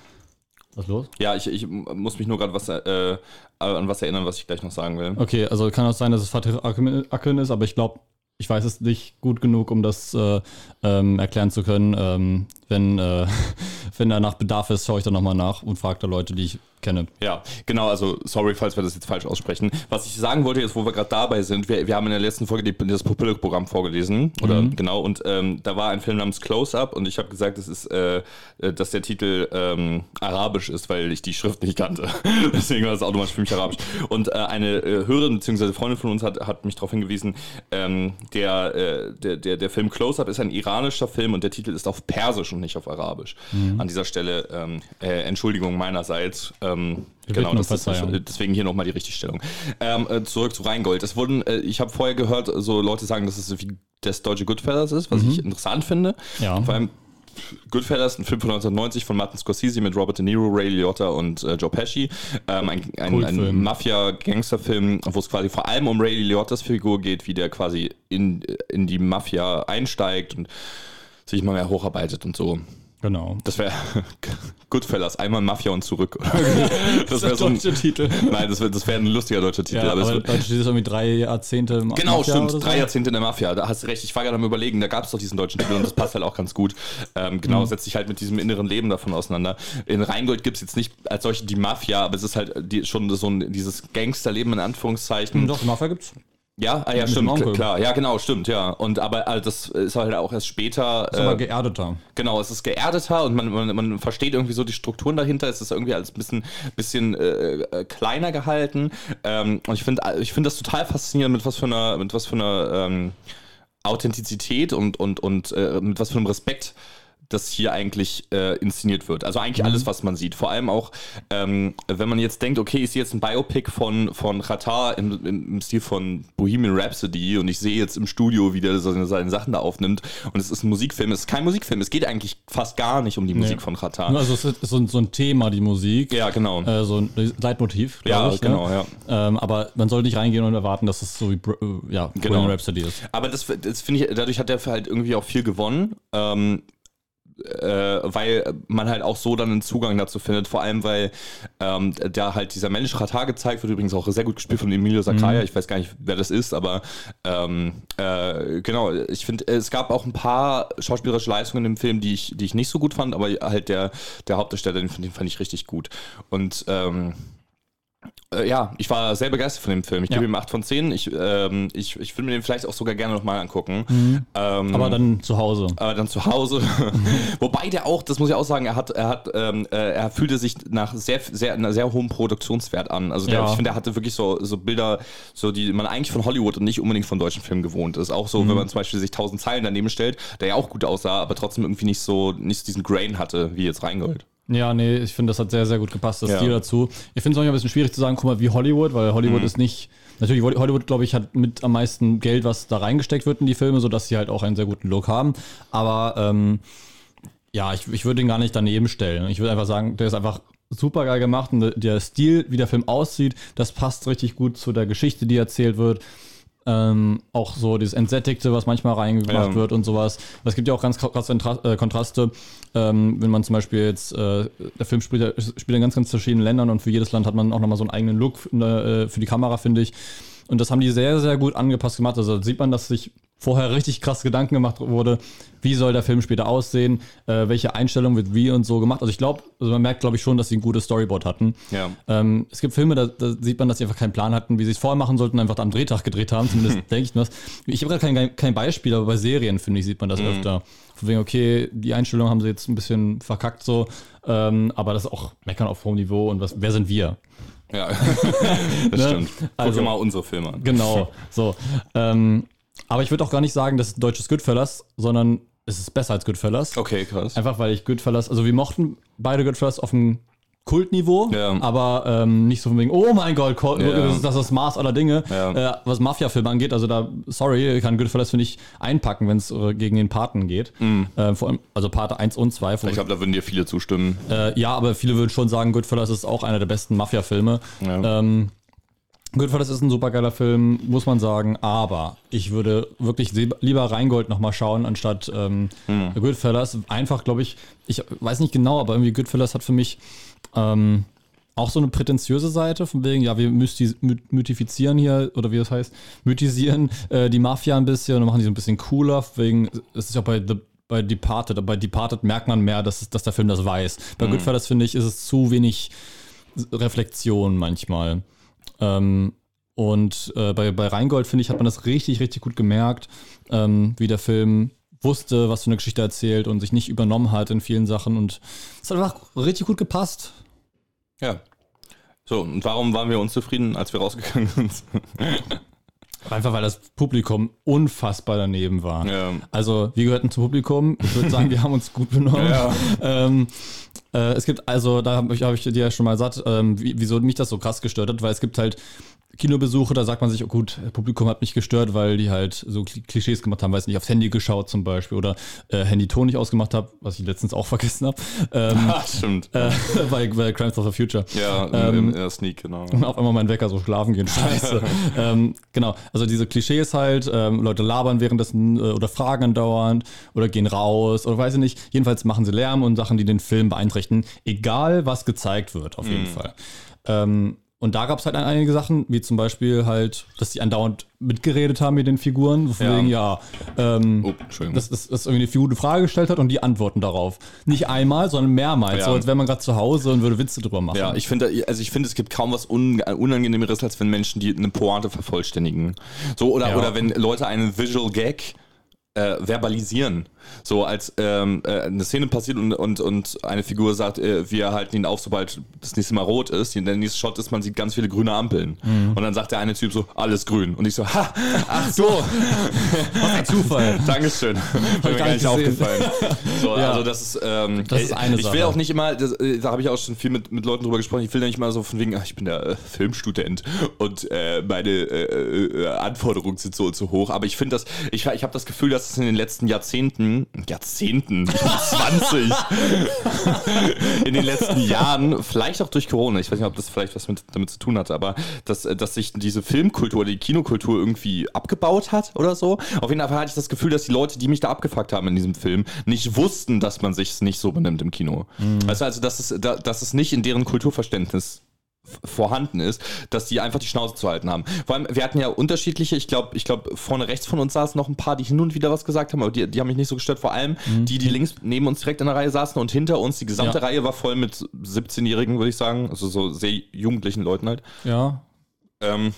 Was ist los? Ja, ich, ich muss mich nur gerade was, äh, an was erinnern, was ich gleich noch sagen will. Okay, also kann auch sein, dass es Fatih Aken ist, aber ich glaube, ich weiß es nicht gut genug, um das äh, ähm, erklären zu können. Ähm, wenn, äh, (laughs) wenn danach Bedarf ist, schaue ich da nochmal nach und frage da Leute, die ich kenne. Ja, genau, also sorry, falls wir das jetzt falsch aussprechen. Was ich sagen wollte, jetzt, wo wir gerade dabei sind, wir, wir haben in der letzten Folge die, das Popular-Programm vorgelesen, oder mhm. genau, und ähm, da war ein Film namens Close-Up und ich habe gesagt, das ist, äh, äh, dass der Titel ähm, arabisch ist, weil ich die Schrift nicht kannte. (laughs) Deswegen war das automatisch für mich arabisch. Und äh, eine äh, Hörerin bzw. Freundin von uns hat, hat mich darauf hingewiesen, ähm, der, äh, der, der, der Film Close-Up ist ein iranischer Film und der Titel ist auf Persisch und nicht auf Arabisch. Mhm. An dieser Stelle ähm, äh, Entschuldigung meinerseits. Ähm, genau, das ist, deswegen hier nochmal die Richtigstellung. Ähm, äh, zurück zu Rheingold. Es wurden, äh, ich habe vorher gehört, so Leute sagen, dass es wie das deutsche Goodfellas ist, was mhm. ich interessant finde. Ja. Vor allem Goodfellas, ein Film von 1990 von Martin Scorsese mit Robert De Niro, Ray Liotta und äh, Joe Pesci. Ähm, ein ein, ein Mafia-Gangster-Film, wo es quasi vor allem um Ray Liottas Figur geht, wie der quasi in, in die Mafia einsteigt und sich mal mehr hocharbeitet und so. Genau. Das wäre (laughs) Goodfellas, einmal Mafia und zurück. (laughs) das wäre so ein deutscher Titel. Nein, das wäre das wär ein lustiger deutscher Titel. Ja, aber aber deutscher Titel ist irgendwie drei Jahrzehnte im Genau, Mafia stimmt. so. Drei Jahrzehnte in der Mafia. Da hast du recht. Ich war gerade am überlegen, da gab es doch diesen deutschen Titel und das passt halt auch ganz gut. Ähm, genau, setzt sich halt mit diesem inneren Leben davon auseinander. In Rheingold gibt es jetzt nicht als solche die Mafia, aber es ist halt die, schon so ein, dieses Gangsterleben in Anführungszeichen. Doch, Mafia gibt's. Ja, ah, ja, stimmt, Onkel. klar. Ja, genau, stimmt, ja. Und aber also das ist halt auch erst später. Ist aber äh, geerdeter. Genau, es ist geerdeter und man, man, man versteht irgendwie so die Strukturen dahinter. Es ist irgendwie alles ein bisschen, bisschen äh, äh, kleiner gehalten. Ähm, und ich finde ich finde das total faszinierend, mit was für einer, mit was für einer ähm, Authentizität und, und, und äh, mit was für einem Respekt das hier eigentlich äh, inszeniert wird. Also eigentlich alles, was man sieht. Vor allem auch, ähm, wenn man jetzt denkt, okay, ich sehe jetzt ein Biopic von, von Qatar im, im, Stil von Bohemian Rhapsody und ich sehe jetzt im Studio, wie der seine, seine Sachen da aufnimmt und es ist ein Musikfilm. Es ist kein Musikfilm. Es geht eigentlich fast gar nicht um die Musik von Qatar. Also es ist so ein, so ein Thema, die Musik. Ja, genau. Äh, so ein Leitmotiv, Ja, ich. genau, ne? Ähm, aber man sollte nicht reingehen und erwarten, dass es so wie äh, ja, Genau. Bohemian Rhapsody ist. Aber das, das finde ich, dadurch hat er halt irgendwie auch viel gewonnen. Ähm, äh, weil man halt auch so dann einen Zugang dazu findet, vor allem weil ähm, da halt dieser Mensch Katar gezeigt wird, übrigens auch sehr gut gespielt von Emilio Sakaya, ich weiß gar nicht, wer das ist, aber ähm, äh, genau, ich finde, es gab auch ein paar schauspielerische Leistungen im Film, die ich, die ich nicht so gut fand, aber halt der, der Hauptdarsteller, den, den fand ich richtig gut. Und ähm, äh, ja, ich war sehr begeistert von dem Film. Ich Ja. gebe ihm 8 von 10. Ich, ähm, ich, ich würde mir den vielleicht auch sogar gerne nochmal angucken. Ähm, Aber dann zu Hause. aber dann zu Hause. (laughs) Wobei der auch, das muss ich auch sagen, er hat, er hat, ähm, äh, er fühlte sich nach sehr, sehr, einer sehr hohen Produktionswert an. Also der, Ja. ich finde, er hatte wirklich so, so Bilder, so die man eigentlich von Hollywood und nicht unbedingt von deutschen Filmen gewohnt ist. Auch so, wenn man zum Beispiel sich tausend Zeilen daneben stellt, der ja auch gut aussah, aber trotzdem irgendwie nicht so, nicht so diesen Grain hatte, wie jetzt Rheingold. Ja, nee, ich finde, das hat sehr, sehr gut gepasst, das Ja. Stil dazu. Ich finde es manchmal ein bisschen schwierig zu sagen, guck mal, wie Hollywood, weil Hollywood ist nicht. Natürlich, Hollywood, glaube ich, hat mit am meisten Geld, was da reingesteckt wird in die Filme, sodass sie halt auch einen sehr guten Look haben. Aber ähm, ja, ich, ich würde ihn gar nicht daneben stellen. Ich würde einfach sagen, der ist einfach super geil gemacht und der Stil, wie der Film aussieht, das passt richtig gut zu der Geschichte, die erzählt wird. Ähm, auch so dieses Entsättigte, was manchmal reingemacht Ja. wird und sowas. Aber es gibt ja auch ganz krasse äh, Kontraste, ähm, wenn man zum Beispiel jetzt, äh, der Film spielt, spielt in ganz, ganz verschiedenen Ländern und für jedes Land hat man auch nochmal so einen eigenen Look äh, für die Kamera, finde ich. Und das haben die sehr, sehr gut angepasst gemacht. Also sieht man, dass sich vorher richtig krass Gedanken gemacht wurde, wie soll der Film später aussehen, äh, welche Einstellung wird wie und so gemacht. Also ich glaube, also man merkt, glaube ich, schon, dass sie ein gutes Storyboard hatten. Ja. Ähm, es gibt Filme, da, da sieht man, dass sie einfach keinen Plan hatten, wie sie es vorher machen sollten, einfach am Drehtag gedreht haben. Zumindest (laughs) denke ich mir das. Ich habe gerade kein, kein Beispiel, aber bei Serien, finde ich, sieht man das öfter. Von wegen, okay, die Einstellung haben sie jetzt ein bisschen verkackt so, ähm, aber das ist auch Meckern auf hohem Niveau und was, wer sind wir? Ja, (laughs) (laughs) das Ne? stimmt. Guck Also- mal unsere Filme an. Genau, so. Ähm, aber ich würde auch gar nicht sagen, das ist deutsches Goodfellas, sondern es ist besser als Goodfellas. Okay, krass. Einfach weil ich Goodfellas, also wir mochten beide Goodfellas auf dem Kultniveau, Ja. aber ähm, nicht so von wegen, oh mein Gott, Ja. das, ist, das ist das Maß aller Dinge, Ja. äh, was Mafia-Filme angeht. Also da, sorry, kann Goodfellas, finde ich, einpacken, wenn es äh, gegen den Paten geht. Äh, vor allem, also Pate 1 und 2. Ich glaube, da würden dir viele zustimmen. Äh, ja, aber viele würden schon sagen, Goodfellas ist auch einer der besten Mafia-Filme. Ja. Ähm, Goodfellas ist ein supergeiler Film, muss man sagen, aber ich würde wirklich lieber Rheingold nochmal schauen, anstatt ähm, Hm. Goodfellas. Einfach, glaube ich, ich weiß nicht genau, aber irgendwie Goodfellas hat für mich ähm, auch so eine prätentiöse Seite, von wegen, ja, wir mythifizieren hier, oder wie das heißt, mythisieren äh, die Mafia ein bisschen und machen die so ein bisschen cooler, wegen, es ist ja bei The bei Departed, aber bei Departed merkt man mehr, dass, dass der Film das weiß. Bei Goodfellas, finde ich, ist es zu wenig Reflexion manchmal. Ähm, und äh, bei, bei Rheingold, finde ich, hat man das richtig, richtig gut gemerkt, ähm, wie der Film wusste, was für eine Geschichte erzählt und sich nicht übernommen hat in vielen Sachen. Und es hat einfach richtig gut gepasst. Ja. So, und warum waren wir unzufrieden, als wir rausgegangen sind? (laughs) Einfach weil das Publikum unfassbar daneben war. Ja. Also, wir gehörten zum Publikum. Ich würde sagen, wir haben uns gut benommen. Ja. Ähm, äh, es gibt also, da habe ich, hab ich dir ja schon mal gesagt, ähm, wie, wieso mich das so krass gestört hat, weil es gibt halt Kinobesuche, da sagt man sich, oh gut, Publikum hat mich gestört, weil die halt so Klischees gemacht haben, weiß nicht, aufs Handy geschaut zum Beispiel oder äh, Handy-Ton nicht ausgemacht habe, was ich letztens auch (laughs) vergessen habe. Ähm, Ah, stimmt. äh, (laughs) bei, bei Crimes of the Future. ja, ähm, im, im Sneak, genau. Und (laughs) auf einmal mein Wecker so schlafen gehen. Scheiße. ähm, genau, also diese Klischees halt, ähm, Leute labern währenddessen äh, oder fragen andauernd oder gehen raus oder weiß ich nicht. Jedenfalls machen sie Lärm und Sachen, die den Film beeinträchtigen, egal was gezeigt wird, auf jeden Fall. Ähm, und da gab es halt einige Sachen, wie zum Beispiel halt, dass die andauernd mitgeredet haben mit den Figuren, so Ja. wegen, ja, ähm, Oh, dass, dass, dass irgendwie eine Figur eine Frage gestellt hat und die antworten darauf. Nicht einmal, sondern mehrmals, Ja. so als wäre man gerade zu Hause und würde Witze drüber machen. Ja, ich finde, also ich finde, es gibt kaum was un Unangenehmeres, als wenn Menschen die eine Pointe vervollständigen. So, oder, Ja. oder wenn Leute einen Visual Gag äh, verbalisieren. So als ähm, äh, eine Szene passiert und, und, und eine Figur sagt, äh, wir halten ihn auf, sobald das nächste Mal rot ist. Der nächste Shot ist, man sieht ganz viele grüne Ampeln. Und dann sagt der eine Typ so, alles grün. Und ich so, ha, ach so. Was ein Zufall. (laughs) Dankeschön. Hat mir gar nicht aufgefallen. So, Ja. Also das ist, ähm, Das ist eine ich will Sache. auch nicht immer, das, äh, da habe ich auch schon viel mit, mit Leuten drüber gesprochen, ich will ja nicht mal so von wegen, ach, ich bin der äh, Filmstudent und äh, meine äh, Anforderungen sind so und so hoch. Aber ich finde das, ich, ich habe das Gefühl, dass es in den letzten Jahrzehnten, Jahrzehnten, bin 20, in den letzten Jahren, vielleicht auch durch Corona, ich weiß nicht, ob das vielleicht was mit, damit zu tun hat, aber dass, dass sich diese Filmkultur, die Kinokultur irgendwie abgebaut hat oder so. Auf jeden Fall hatte ich das Gefühl, dass die Leute, die mich da abgefuckt haben in diesem Film, nicht wussten, dass man sich nicht so benimmt im Kino. Weißt du, also, dass es, da, dass es nicht in deren Kulturverständnis vorhanden ist, dass die einfach die Schnauze zu halten haben. Vor allem, wir hatten ja unterschiedliche, ich glaube, ich glaube, vorne rechts von uns saßen noch ein paar, die hin und wieder was gesagt haben, aber die, die haben mich nicht so gestört. Vor allem die, die links neben uns direkt in der Reihe saßen und hinter uns, die gesamte Ja. Reihe war voll mit 17-Jährigen, würde ich sagen, also so sehr jugendlichen Leuten halt. Ja. Ähm,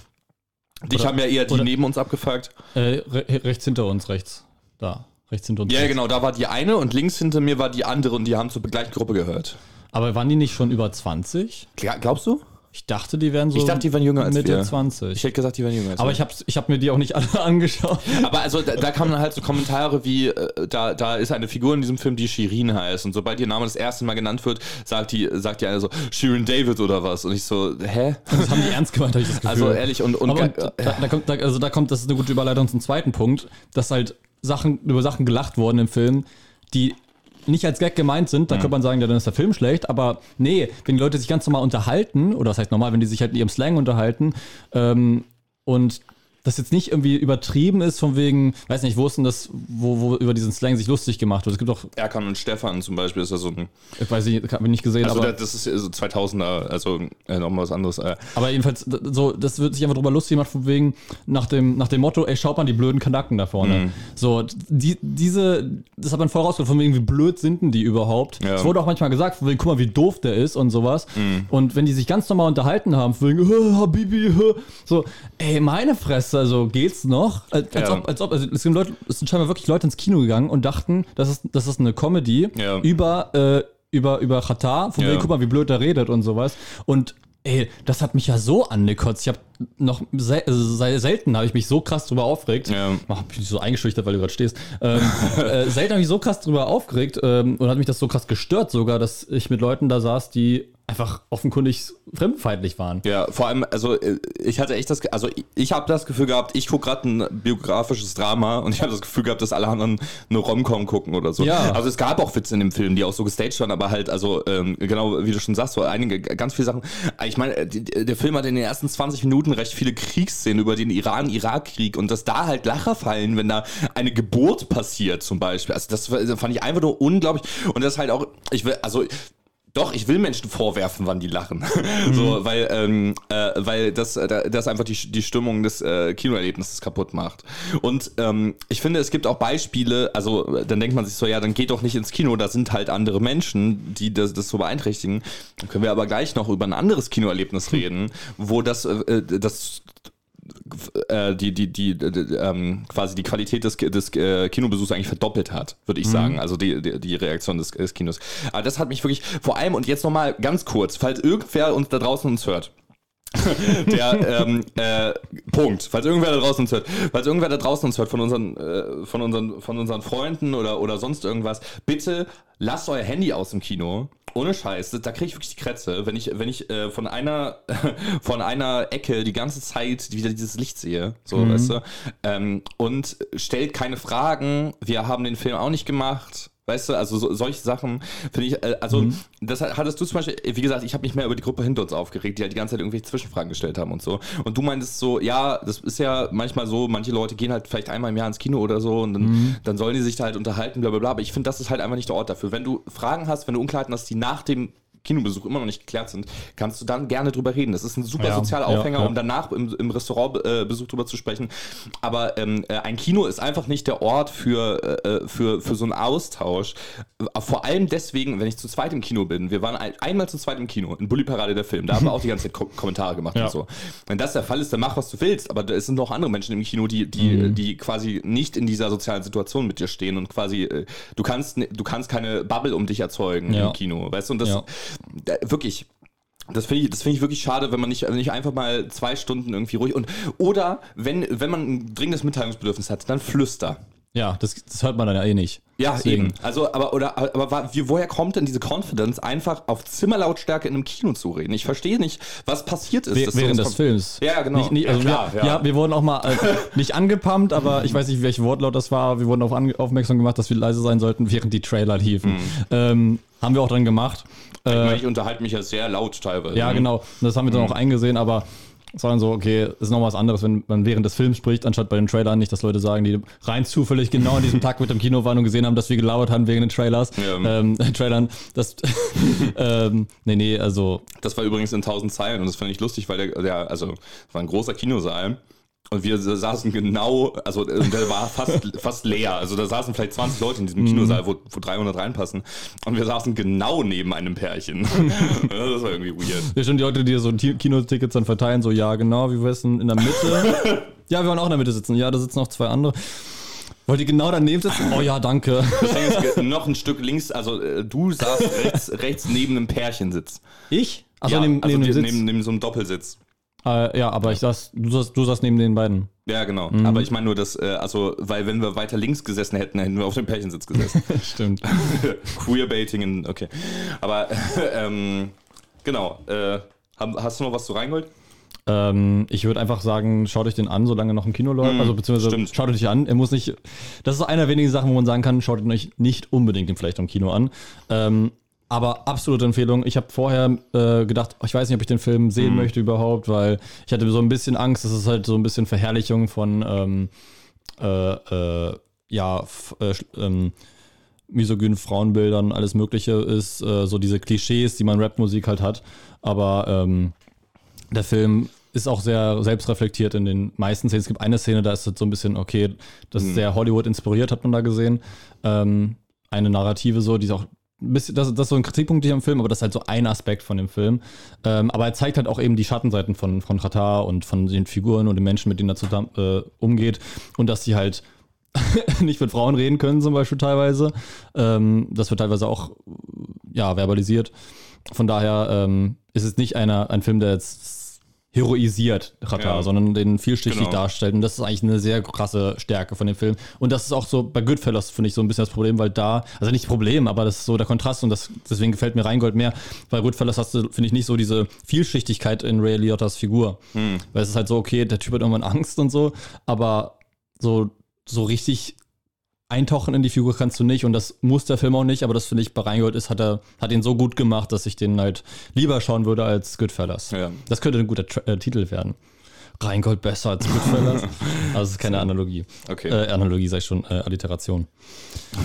dich haben ja eher die neben uns abgefuckt. Äh, re rechts hinter uns, rechts. Da. Rechts hinter uns. Ja, rechts. genau, da war die eine und links hinter mir war die andere und die haben zur gleichen Gruppe gehört. Aber waren die nicht schon über 20? Gla- Glaubst du? Ich dachte, die wären so Ich dachte, die wären jünger als Mitte wir. 20. Ich hätte gesagt, die wären jünger als aber wir. ich habe ich hab mir die auch nicht alle (laughs) angeschaut. Aber also da, da kamen halt so Kommentare wie, äh, da, da ist eine Figur in diesem Film, die Shirin heißt. Und sobald ihr Name das erste Mal genannt wird, sagt die, sagt die eine so, Shirin David oder was. Und ich so, hä? Das haben die ernst gemeint, habe ich das Gefühl. Also ehrlich, und, und ga- da, da kommt, da, also da kommt, das ist eine gute Überleitung zum zweiten Punkt, dass halt Sachen, über Sachen gelacht wurden im Film, die nicht als Gag gemeint sind, da könnte man sagen, ja, dann ist der Film schlecht, aber nee, wenn die Leute sich ganz normal unterhalten, oder was heißt normal, wenn die sich halt in ihrem Slang unterhalten, ähm, und das jetzt nicht irgendwie übertrieben ist, von wegen, weiß nicht, wo ist denn das, wo, wo über diesen Slang sich lustig gemacht wird. Es gibt auch, Erkan und Stefan zum Beispiel ist ja so ein, ich weiß nicht, habe ich nicht gesehen, also aber. das ist so 2000er, also äh, nochmal was anderes. Äh, Aber jedenfalls, so, das wird sich einfach drüber lustig gemacht, von wegen, nach dem, nach dem Motto, ey, schaut mal die blöden Kanaken da vorne. Mhm. So, die, diese, das hat man vorausgefunden, von wegen, wie blöd sind denn die überhaupt? Ja. Es wurde auch manchmal gesagt, von wegen, guck mal, wie doof der ist und sowas. Mhm. Und wenn die sich ganz normal unterhalten haben, von wegen, "Hä, (laughs) Habibi, hä", (laughs) so, ey, meine Fresse, also geht's noch? Als, Ja. ob, als ob, also es sind, Leute, es sind scheinbar wirklich Leute ins Kino gegangen und dachten, das ist, das ist eine Comedy Ja. über, äh, über, über Qatar, von Ja. wegen, guck mal, wie blöd der redet und sowas. Und ey, das hat mich ja so angekotzt. Ich habe noch sel also sel- selten habe ich mich so krass drüber aufgeregt. Ja. Ach, bin ich so eingeschüchtert, weil du gerade stehst. Ähm, äh, selten habe ich so krass drüber aufgeregt ähm, und hat mich das so krass gestört sogar, dass ich mit Leuten da saß, die einfach offenkundig fremdfeindlich waren. Ja, vor allem, also äh, ich hatte echt das, also ich, habe das Gefühl gehabt, ich gucke gerade ein biografisches Drama und ich habe das Gefühl gehabt, dass alle anderen eine Romcom gucken oder so. Ja. Also es gab auch Witze in dem Film, die auch so gestaged waren, aber halt, also ähm, genau wie du schon sagst, so einige, ganz viele Sachen. Ich meine, äh, der Film hat in den ersten 20 Minuten recht viele Kriegsszenen über den Iran-Irak-Krieg und dass da halt Lacher fallen, wenn da eine Geburt passiert zum Beispiel. Also das fand ich einfach nur unglaublich und das halt auch, ich will, also doch, ich will Menschen vorwerfen, wann die lachen. (laughs) so, weil, ähm, äh, weil das, äh, das einfach die, die Stimmung des äh, Kinoerlebnisses kaputt macht. Und ähm, ich finde, es gibt auch Beispiele, also äh, dann denkt man sich so, ja, dann geht doch nicht ins Kino, da sind halt andere Menschen, die das, das so beeinträchtigen. Dann können wir aber gleich noch über ein anderes Kinoerlebnis reden, wo das, äh, das äh, die, die, die, die ähm, quasi die Qualität des, des äh, Kinobesuchs eigentlich verdoppelt hat, würde ich sagen. Also die, die, die Reaktion des, des Kinos. Aber das hat mich wirklich, vor allem, und jetzt nochmal ganz kurz, falls irgendwer uns da draußen uns hört. (laughs) der ähm, äh, Punkt, falls irgendwer da draußen uns hört, falls irgendwer da draußen uns hört von unseren, äh, von unseren, von unseren Freunden oder, oder sonst irgendwas, bitte lasst euer Handy aus dem Kino ohne Scheiß, da kriege ich wirklich die Krätze, wenn ich, wenn ich äh, von einer (laughs) von einer Ecke die ganze Zeit wieder dieses Licht sehe, so, Mhm. weißt du, ähm, und stellt keine Fragen. Wir haben den Film auch nicht gemacht. Weißt du, also so, solche Sachen finde ich, äh, also Mhm. das hat- hattest du zum Beispiel, wie gesagt, ich habe mich mehr über die Gruppe hinter uns aufgeregt, die halt die ganze Zeit irgendwelche Zwischenfragen gestellt haben und so. Und du meintest so, ja, das ist ja manchmal so, manche Leute gehen halt vielleicht einmal im Jahr ins Kino oder so und dann, Mhm. dann sollen die sich da halt unterhalten, bla bla bla. Aber ich finde, das ist halt einfach nicht der Ort dafür. Wenn du Fragen hast, wenn du Unklarheiten hast, die nach dem Kinobesuch immer noch nicht geklärt sind, kannst du dann gerne drüber reden. Das ist ein super Ja, sozialer ja, Aufhänger, ja. um danach im, im Restaurantbesuch äh, drüber zu sprechen. Aber ähm, äh, ein Kino ist einfach nicht der Ort für, äh, für, für so einen Austausch. Äh, Vor allem deswegen, wenn ich zu zweit im Kino bin. Wir waren ein, einmal zu zweit im Kino, in Bully Parade der Film. Da haben wir auch die ganze Zeit Ko Kommentare gemacht Ja. und so. Wenn das der Fall ist, dann mach, was du willst. Aber es sind noch andere Menschen im Kino, die, die, Mhm. die quasi nicht in dieser sozialen Situation mit dir stehen und quasi, äh, du kannst, du kannst keine Bubble um dich erzeugen Ja. im Kino. Weißt du, und das Ja. Da, wirklich. Das finde ich, das finde ich wirklich schade, wenn man nicht, wenn nicht einfach mal zwei Stunden irgendwie ruhig und oder wenn, wenn man ein dringendes Mitteilungsbedürfnis hat, dann flüster. Ja, das, das hört man dann ja eh nicht. Ja, Deswegen. eben. Also, aber, oder, aber wie, woher kommt denn diese Confidence, einfach auf Zimmerlautstärke in einem Kino zu reden? Ich verstehe nicht, was passiert ist. We- während des. Films. Ja, genau. Nicht, nicht, Ja, also klar, wir, ja. ja. wir wurden auch mal, äh, (laughs) nicht angepumpt, aber ich weiß nicht, welches Wortlaut das war. Wir wurden auf ange aufmerksam gemacht, dass wir leise sein sollten, während die Trailer liefen. Mhm. Ähm, haben wir auch dann gemacht. Ich, Äh, meine, ich unterhalte mich ja sehr laut teilweise. ja, genau. Das haben wir Mhm. dann auch eingesehen, aber es war dann so, okay, ist noch was anderes, wenn man während des Films spricht, anstatt bei den Trailern. Nicht, dass Leute sagen, die rein zufällig genau an diesem (laughs) Tag mit dem Kino waren und gesehen haben, dass wir gelabert haben wegen den Trailers. Ja. Ähm, (laughs) Trailern. Das, (laughs) ähm, nee, nee, also Das war übrigens in 1000 Zeilen und das fand ich lustig, weil der, der also war ein großer Kinosaal und wir saßen genau, also äh, der war fast, (laughs) fast leer. Also da saßen vielleicht 20 Leute in diesem Kinosaal, wo, wo 300 reinpassen und wir saßen genau neben einem Pärchen. (laughs) das war irgendwie weird. Ja, schon die Leute, die so Ti- Kinotickets dann verteilen, so, ja, genau, wie wir essen in der Mitte. (laughs) ja, wir wollen auch in der Mitte sitzen. Ja, da sitzen noch zwei andere. Wollt ihr genau daneben sitzen? Oh ja, danke. Noch ein Stück links, also äh, du saßt rechts, rechts neben einem Pärchensitz. Ich? Achso, ja, neben, also neben neben, neben so einem Doppelsitz. Äh, ja, aber ich saß, du saß, du saß neben den beiden. Ja, genau. Mhm. Aber ich meine nur, dass, äh, also, weil wenn wir weiter links gesessen hätten, hätten wir auf dem Pärchensitz gesessen. (laughs) Stimmt. (laughs) Queerbaiting, in, okay. Aber, (laughs) ähm, genau. Äh, hast du noch was zu Reingold? ähm, ich würde einfach sagen, schaut euch den an, solange er noch im Kino läuft. also beziehungsweise stimmt. schaut euch an. Er muss nicht. Das ist einer der wenigen Sachen, wo man sagen kann, schaut ihn euch nicht unbedingt vielleicht im Kino an. Ähm, aber absolute Empfehlung. Ich habe vorher äh, gedacht, ich weiß nicht, ob ich den Film sehen möchte überhaupt, weil ich hatte so ein bisschen Angst, dass es halt so ein bisschen Verherrlichung von ähm, äh, äh, ja, äh, ähm, misogynen Frauenbildern, alles Mögliche ist, äh, so diese Klischees, die man Rapmusik halt hat. Aber ähm, der Film ist auch sehr selbstreflektiert in den meisten Szenen. Es gibt eine Szene, da ist es so ein bisschen, okay, das ist sehr Hollywood inspiriert, hat man da gesehen. Ähm, eine Narrative so, die ist auch das, das ist so ein Kritikpunkt hier im Film, aber das ist halt so ein Aspekt von dem Film. Ähm, aber er zeigt halt auch eben die Schattenseiten von, von Katar und von den Figuren und den Menschen, mit denen er zusammen äh, umgeht. Und dass sie halt (laughs) nicht mit Frauen reden können, zum Beispiel teilweise. Ähm, das wird teilweise auch ja, verbalisiert. Von daher ähm, ist es nicht einer, ein Film, der jetzt heroisiert Katar, Ja. sondern den vielschichtig Genau. darstellt. Und das ist eigentlich eine sehr krasse Stärke von dem Film. Und das ist auch so bei Goodfellas, finde ich, so ein bisschen das Problem, weil da, also nicht Problem, aber das ist so der Kontrast und das, deswegen gefällt mir Reingold mehr. Bei Goodfellas hast du, finde ich, nicht so diese Vielschichtigkeit in Ray Liotta's Figur. Weil es ist halt so, okay, der Typ hat irgendwann Angst und so, aber so, so richtig eintauchen in die Figur kannst du nicht und das muss der Film auch nicht, aber das finde ich bei Reingold ist, hat er, hat ihn so gut gemacht, dass ich den halt lieber schauen würde als Goodfellas. Ja. Das könnte ein guter Tra äh, Titel werden. Reingold besser als Goodfellas. (laughs) also es ist keine Analogie. Okay. Äh, Analogie sag ich schon, äh, Alliteration.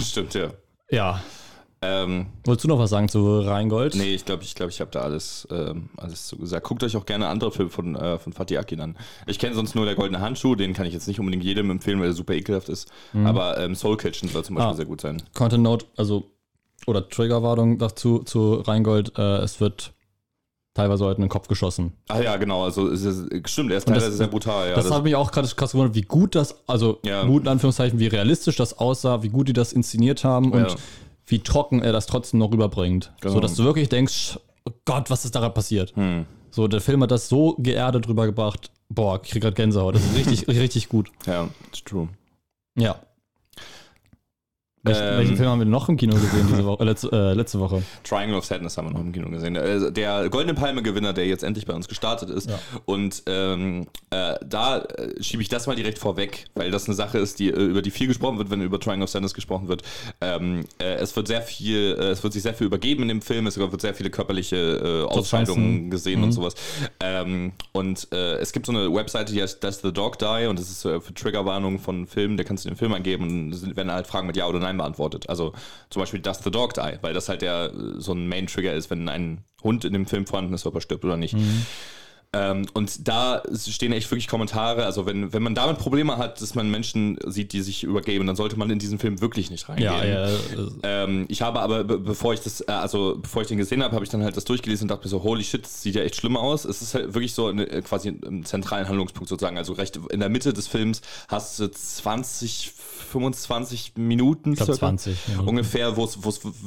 Stimmt, ja. Ja. Ähm, Wolltest du noch was sagen zu Reingold? nee, ich glaube, ich, glaub, ich habe da alles, ähm, alles zu gesagt. Guckt euch auch gerne andere Filme von, äh, von Fatih Akin an. Ich kenne sonst nur Der Goldene Handschuh, den kann ich jetzt nicht unbedingt jedem empfehlen, weil er super ekelhaft ist. Aber ähm, Soul Kitchen soll zum Beispiel Ah. sehr gut sein. Content Note, also oder Triggerwarnung dazu zu Reingold, äh, es wird teilweise heute in den Kopf geschossen. Ah ja, genau, also es ist, stimmt, er ist Und das- teilweise sehr brutal. Ja, das, hat mich auch gerade krass gewundert, wie gut das, also Ja. gut in Anführungszeichen, wie realistisch das aussah, wie gut die das inszeniert haben und Ja. Wie trocken er das trotzdem noch rüberbringt. Genau. So dass du wirklich denkst, oh Gott, was ist da gerade passiert? Hm. So, der Film hat das so geerdet rübergebracht. Boah, ich krieg gerade Gänsehaut. Das ist richtig, (laughs) richtig gut. ja, it's true. Ja. Welchen, Ähm, welchen Film haben wir noch im Kino gesehen diese Woche, äh, letzte, äh, letzte Woche? Triangle of Sadness haben wir noch im Kino gesehen. Äh, Der Goldene Palme-Gewinner, der jetzt endlich bei uns gestartet ist. Ja. Und ähm, äh, da äh, schiebe ich das mal direkt vorweg, weil das eine Sache ist, die, über die viel gesprochen wird, wenn über Triangle of Sadness gesprochen wird. Ähm, äh, es wird sehr viel, es wird sich sehr viel übergeben in dem Film, es wird sehr viele körperliche Ausscheidungen gesehen und sowas. Ähm, und äh, es gibt so eine Webseite, die heißt Does the Dog Die? Und das ist für Triggerwarnungen von Filmen, da kannst du den Film eingeben und werden halt Fragen mit Ja oder Nein beantwortet. Also zum Beispiel Does the Dog Die? Weil das halt der so ein Main-Trigger ist, wenn ein Hund in dem Film vorhanden ist, ob er stirbt oder nicht. Ähm, und da stehen echt wirklich Kommentare. Also, wenn, wenn man damit Probleme hat, dass man Menschen sieht, die sich übergeben, dann sollte man in diesen Film wirklich nicht reingehen. äh, Ähm, ich habe aber, be bevor ich das, äh, also bevor ich den gesehen habe, habe ich dann halt das durchgelesen und dachte mir so, holy shit, das sieht ja echt schlimm aus. Es ist halt wirklich so eine, äh, quasi im zentralen Handlungspunkt sozusagen. Also recht in der Mitte des Films hast du 20, 25 Minuten circa 20. Minuten. ungefähr, wo es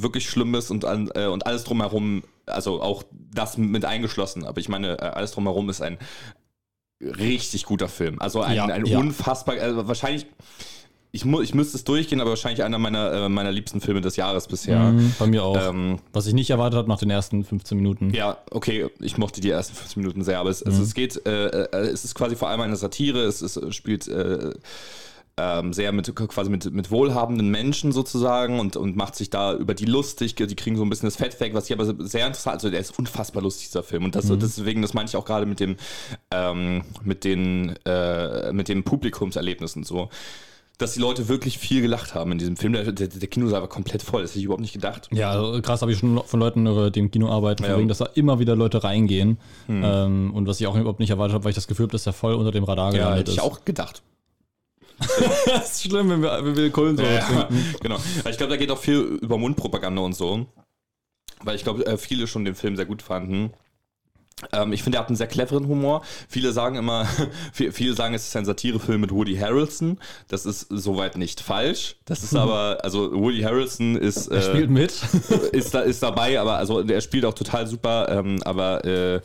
wirklich schlimm ist und, an, äh, und alles drumherum, also auch das mit eingeschlossen. Aber ich meine, äh, alles drumherum ist ein richtig guter Film. Also ein, Ja, ein ja. unfassbar, also wahrscheinlich, ich, mu ich müsste es durchgehen, aber wahrscheinlich einer meiner, äh, meiner liebsten Filme des Jahres bisher. Mhm, bei mir auch. Ähm, Was ich nicht erwartet habe nach den ersten 15 Minuten. ja, okay, ich mochte die ersten 15 Minuten sehr, aber es, Mhm. also es geht, äh, äh, es ist quasi vor allem eine Satire, es, es spielt äh, ähm, sehr mit quasi mit, mit wohlhabenden Menschen sozusagen und, und macht sich da über die lustig, die kriegen so ein bisschen das Fett weg, was ich aber sehr interessant, also der ist unfassbar lustig, dieser Film. Und das, deswegen, das meine ich auch gerade mit dem, ähm, mit den, äh, mit dem Publikumserlebnissen so. Dass die Leute wirklich viel gelacht haben in diesem Film. Der, der, der Kinosaal war komplett voll, das hätte ich überhaupt nicht gedacht. Ja, also krass habe ich schon von Leuten, die im Kino arbeiten, Ja. Hm. dass da immer wieder Leute reingehen. Ähm, und was ich auch überhaupt nicht erwartet habe, weil ich das Gefühl habe, dass der voll unter dem Radar Ja, gelandet hätte ich ist. auch gedacht. (laughs) das ist schlimm, wenn wir, wenn wir Kohlensäure Ja, trinken. genau. Ich glaube, da geht auch viel über Mundpropaganda und so. Weil ich glaube, äh, viele schon den Film sehr gut fanden. Ähm, ich finde, er hat einen sehr cleveren Humor. Viele sagen immer, (laughs) viel- viele sagen, es ist ein Satirefilm mit Woody Harrelson. Das ist soweit nicht falsch. Das ist aber, (laughs) also Woody Harrelson ist, Er spielt äh, mit. (laughs) ist, da, ist dabei, aber also er spielt auch total super, ähm, aber äh,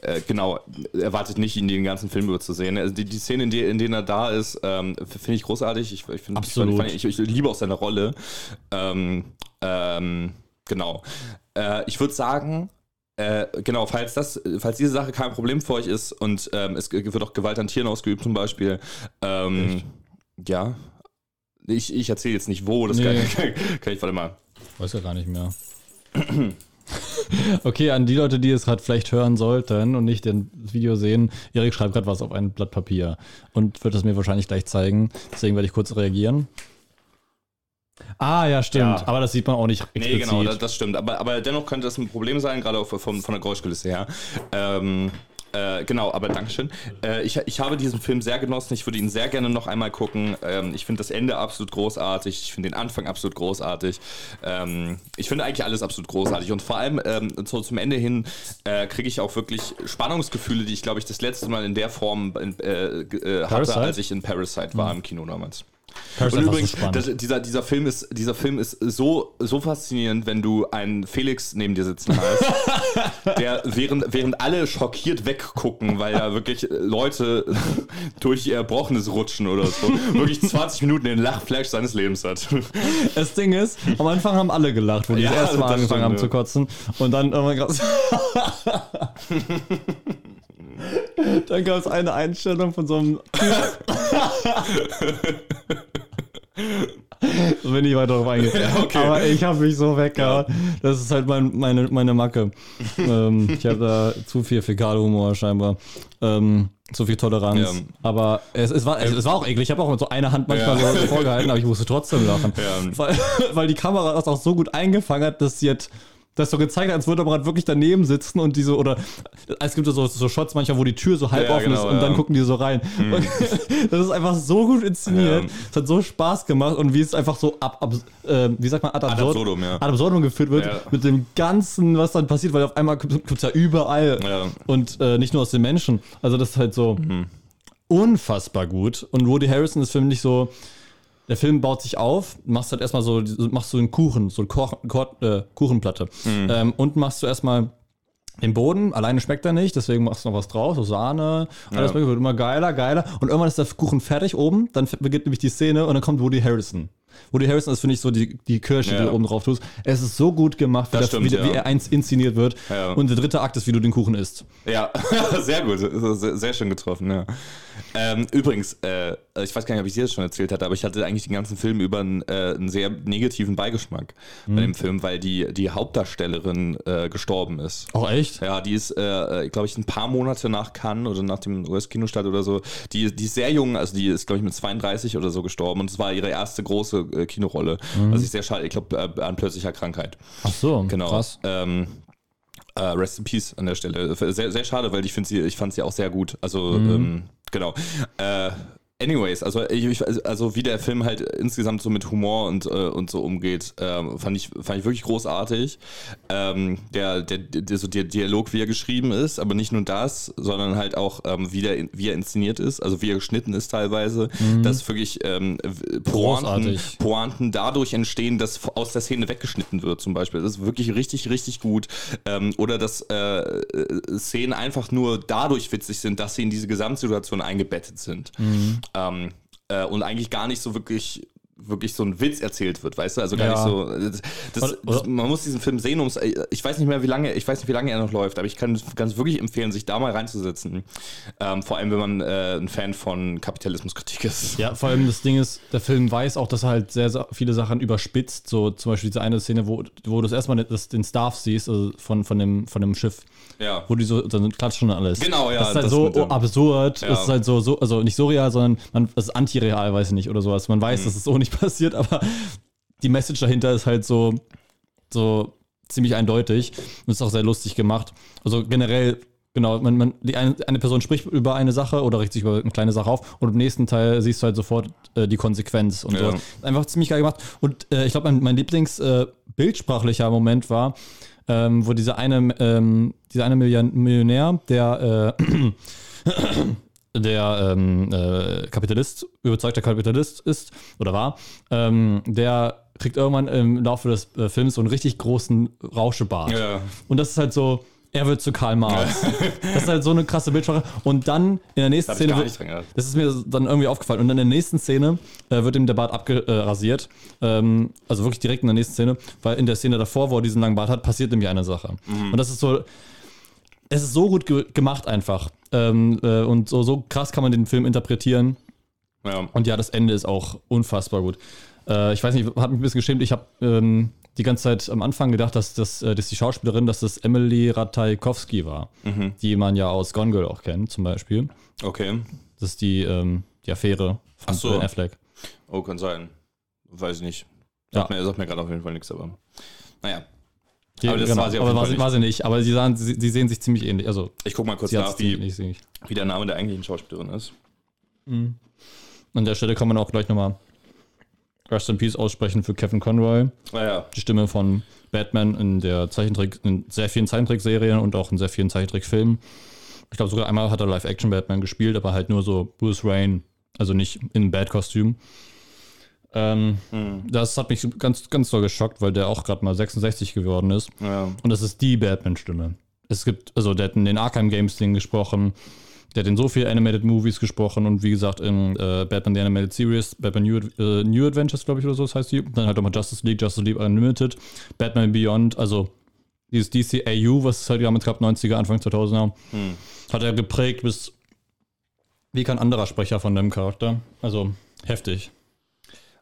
äh, genau, erwartet nicht, ihn den ganzen Film über zu sehen. Also die, die Szene, in, die, in denen er da ist, ähm, finde ich großartig. Ich, ich, find, Absolut. Ich, ich, ich liebe auch seine Rolle. Ähm, ähm, genau. Äh, ich würde sagen, äh, genau, falls das, falls diese Sache kein Problem für euch ist und ähm, es wird auch Gewalt an Tieren ausgeübt zum Beispiel, ähm, ja, ich, ich erzähle jetzt nicht wo, das Nee. kann, (laughs) kann, kann ich, warte mal. Weiß ja gar nicht mehr. (clears throat) okay, an die Leute, die es gerade vielleicht hören sollten und nicht das Video sehen, Erik schreibt gerade was auf ein Blatt Papier und wird es mir wahrscheinlich gleich zeigen. Deswegen werde ich kurz reagieren. Ah, ja, stimmt. Ja. Aber das sieht man auch nicht Nee, explizit. genau, das, das stimmt. Aber, aber dennoch könnte das ein Problem sein, gerade auch von, von der Geräuschkulisse her. Ähm, äh, genau, aber Dankeschön. Äh, ich, ich habe diesen Film sehr genossen. Ich würde ihn sehr gerne noch einmal gucken. Ähm, ich finde das Ende absolut großartig. Ich finde den Anfang absolut großartig. Ähm, ich finde eigentlich alles absolut großartig. Und vor allem ähm, so zum Ende hin äh, kriege ich auch wirklich Spannungsgefühle, die ich, glaube ich, das letzte Mal in der Form äh, äh, hatte, als ich in Parasite war im Kino damals. Parasite Und so übrigens, spannend. das, dieser, dieser Film ist, dieser Film ist so, so faszinierend, wenn du einen Felix neben dir sitzen hast, (laughs) der während, während alle schockiert weggucken, weil da wirklich Leute (laughs) durch ihr Erbrochenes rutschen oder so, wirklich 20 Minuten den Lachflash seines Lebens hat. (laughs) Das Ding ist, am Anfang haben alle gelacht, wo die Ja, das erste Mal angefangen stimmt, haben ja. zu kotzen. Und dann irgendwann gab's (laughs) Dann gab es eine Einstellung von so einem. Da (laughs) bin ich weiter drauf eingegangen. (laughs) okay. Aber ich habe mich so weggehauen. Das ist halt mein, meine, meine Macke. ähm, ich habe da zu viel Fäkalhumor scheinbar. Ähm, zu viel Toleranz. Ja. Aber es, es, war, es, es war auch eklig. Ich habe auch mit so einer Hand manchmal Ja. so vorgehalten, aber ich musste trotzdem lachen. Ja. Weil, weil die Kamera das auch so gut eingefangen hat, dass sie jetzt das so gezeigt als würde man gerade wirklich daneben sitzen und diese, oder es gibt ja so, so Shots manchmal, wo die Tür so halb Ja, offen genau, ist und dann ja. gucken die so rein. Und (laughs) das ist einfach so gut inszeniert. Ja. Es hat so Spaß gemacht und wie es einfach so ab, ab äh, wie sagt man, ad, Ad absurd, absurdum, ja. ad absurdum geführt wird Ja. mit dem Ganzen, was dann passiert, weil auf einmal gibt es ja überall Ja. und äh, nicht nur aus den Menschen. Also das ist halt so Mhm. unfassbar gut. Und Woody Harrison ist für mich so, der Film baut sich auf, machst halt erstmal so, machst so einen Kuchen, so eine Koch, äh, Kuchenplatte. Mhm. Ähm, und machst du erstmal den Boden, alleine schmeckt er nicht, deswegen machst du noch was drauf, so Sahne, alles Ja. wird immer geiler, geiler. Und irgendwann ist der Kuchen fertig oben, dann beginnt nämlich die Szene und dann kommt Woody Harrison. Woody Harrison ist, finde ich, so die, die Kirsche, die Ja. du oben drauf tust. Es ist so gut gemacht, wie, Das das stimmt, wie, ja. wie er eins inszeniert wird. Ja. Und der dritte Akt ist, wie du den Kuchen isst. Ja, (laughs) sehr gut. Sehr, sehr schön getroffen, ja. Ähm, übrigens, äh, ich weiß gar nicht, ob ich dir das schon erzählt hatte, aber ich hatte eigentlich den ganzen Film über einen, äh, einen sehr negativen Beigeschmack bei dem Film, weil die, die Hauptdarstellerin äh, gestorben ist. Auch echt? Ja, die ist, äh, glaube ich, ein paar Monate nach Cannes oder nach dem US-Kinostart oder so. Die, die ist sehr jung, also die ist, glaube ich, mit 32 oder so gestorben und es war ihre erste große äh, Kinorolle. Was ich sehr schade, ich glaube, äh, an plötzlicher Krankheit. Ach so, Genau. krass. Ähm, äh, rest in Peace an der Stelle. Sehr, sehr schade, weil ich finde sie, ich fand sie auch sehr gut. Also, Mhm. ähm, genau. Äh, anyways, also, ich, also wie der Film halt insgesamt so mit Humor und, äh, und so umgeht, ähm, fand, ich, fand ich wirklich großartig. Ähm, der, der, der, so der Dialog, wie er geschrieben ist, aber nicht nur das, sondern halt auch, ähm, wie, der, wie er inszeniert ist, also wie er geschnitten ist teilweise, dass wirklich ähm, Pointen. Pointen dadurch entstehen, dass aus der Szene weggeschnitten wird, zum Beispiel. Das ist wirklich richtig, richtig gut. Ähm, oder dass äh, äh, Szenen einfach nur dadurch witzig sind, dass sie in diese Gesamtsituation eingebettet sind. Ähm, äh, und eigentlich gar nicht so wirklich wirklich so ein Witz erzählt wird, weißt du? Also gar Ja. nicht so. Das, das, das, man muss diesen Film sehen, ums. Ich weiß nicht mehr, wie lange, ich weiß nicht, wie lange er noch läuft, aber ich kann es wirklich empfehlen, sich da mal reinzusetzen. Ähm, vor allem, wenn man äh, ein Fan von Kapitalismuskritik ist. Ja, vor allem das Ding ist, der Film weiß auch, dass er halt sehr, sehr viele Sachen überspitzt. So zum Beispiel diese eine Szene, wo, wo du das erstmal das, den Staff siehst, also von, von, dem, von dem Schiff. Ja. Wo die so, dann klatschen und alles. Genau, ja, Das ist halt das so dem- absurd. Ja. Das ist halt so, so, also nicht so real, sondern man, das ist antireal, weiß ich nicht, oder sowas. Man weiß, Mhm. dass es so nicht (laughs) passiert, aber die Message dahinter ist halt so, so ziemlich eindeutig und ist auch sehr lustig gemacht. Also generell, genau, man, man, die eine, eine Person spricht über eine Sache oder richtet sich über eine kleine Sache auf und im nächsten Teil siehst du halt sofort äh, die Konsequenz und Ja. so. Einfach ziemlich geil gemacht. Und äh, ich glaube, mein, mein Lieblings äh, Moment war, ähm, wo dieser eine, ähm, dieser eine Million Millionär, der äh, (clears throat) der ähm, äh, Kapitalist, überzeugter Kapitalist ist oder war, ähm, der kriegt irgendwann im Laufe des äh, Films so einen richtig großen Rauschebart. Ja. Und das ist halt so, er wird zu Karl Marx. (laughs) das ist halt so eine krasse Bildsprache. Und dann in der nächsten Szene wird, das ist mir dann irgendwie aufgefallen. Und in der nächsten Szene äh, wird ihm der Bart abgerasiert. Ähm, also wirklich direkt in der nächsten Szene, weil in der Szene davor, wo er diesen langen Bart hat, passiert nämlich eine Sache. Mhm. Und das ist so, es ist so gut ge gemacht einfach. Ähm, äh, und so, so krass kann man den Film interpretieren. Ja. Und ja, das Ende ist auch unfassbar gut. Äh, ich weiß nicht, hat mich ein bisschen geschämt. Ich habe ähm, die ganze Zeit am Anfang gedacht, dass das, äh, dass die Schauspielerin, dass das Emily Ratajkowski war, Mhm. die man ja aus Gone Girl auch kennt, zum Beispiel. Okay. Das ist die, ähm, die Affäre von Ach so. Ben Affleck. Oh, kann sein. Weiß ich nicht. Ja. Sagt mir, sagt mir gerade auf jeden Fall nichts, aber. Naja. Die, Aber das genau, war sie aber war, sie, nicht. war sie nicht. Aber sie, sahen, sie, sie sehen sich ziemlich ähnlich. Also, Ich guck mal kurz nach, wie, ähnlich. wie der Name der eigentlichen Schauspielerin ist. An der Stelle kann man auch gleich nochmal Rest in Peace aussprechen für Kevin Conroy. Naja. die Stimme von Batman in der Zeichentrick, in sehr vielen Zeichentrickserien und auch in sehr vielen Zeichentrickfilmen. Ich glaube, sogar einmal hat er Live-Action-Batman gespielt, aber halt nur so Bruce Wayne, also nicht in Bad-Kostüm. Ähm, Das hat mich ganz, ganz doll geschockt, weil der auch gerade mal 66 geworden ist. Ja. Und das ist die Batman-Stimme. Es gibt, also der hat in den Arkham Games Ding gesprochen, der hat in so viel Animated Movies gesprochen und wie gesagt in äh, Batman The Animated Series, Batman New, äh, New Adventures, glaube ich, oder so das heißt die. Dann halt auch mal Justice League, Justice League Unlimited, Batman Beyond, also dieses DCAU, was es halt damals gab, 90er, Anfang 2000er, Hm. hat er geprägt bis wie kein anderer Sprecher von dem Charakter. Also heftig.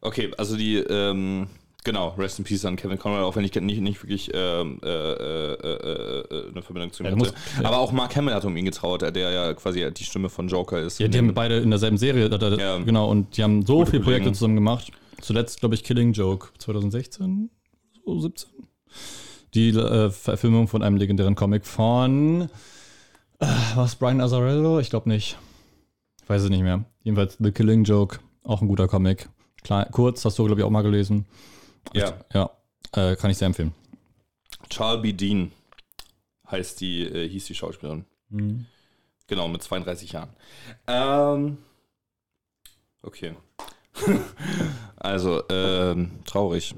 Okay, also die, ähm, genau, Rest in Peace an Kevin Conroy, auch wenn ich nicht, nicht wirklich ähm, äh, äh, äh, äh, eine Verbindung zu ihm Ja, hatte. muss- Aber auch Mark Hamill hat um ihn getrauert, der ja quasi die Stimme von Joker ist. Ja, die haben beide in derselben Serie, äh, Ja. genau, und die haben so Gute viele Projekte Kollegen. zusammen gemacht. Zuletzt, glaube ich, Killing Joke 2016, so 17. Die äh, Verfilmung von einem legendären Comic von, äh, was, Brian Azzarello? Ich glaube nicht. Ich weiß es nicht mehr. Jedenfalls The Killing Joke, auch ein guter Comic. Klein, kurz, hast du, glaube ich, auch mal gelesen. Ja. Ja, äh, kann ich sehr empfehlen. Charles B. Dean heißt die, äh, hieß die Schauspielerin. Mhm. Genau, mit 32 Jahren. Ähm, okay. (laughs) also, ähm, traurig.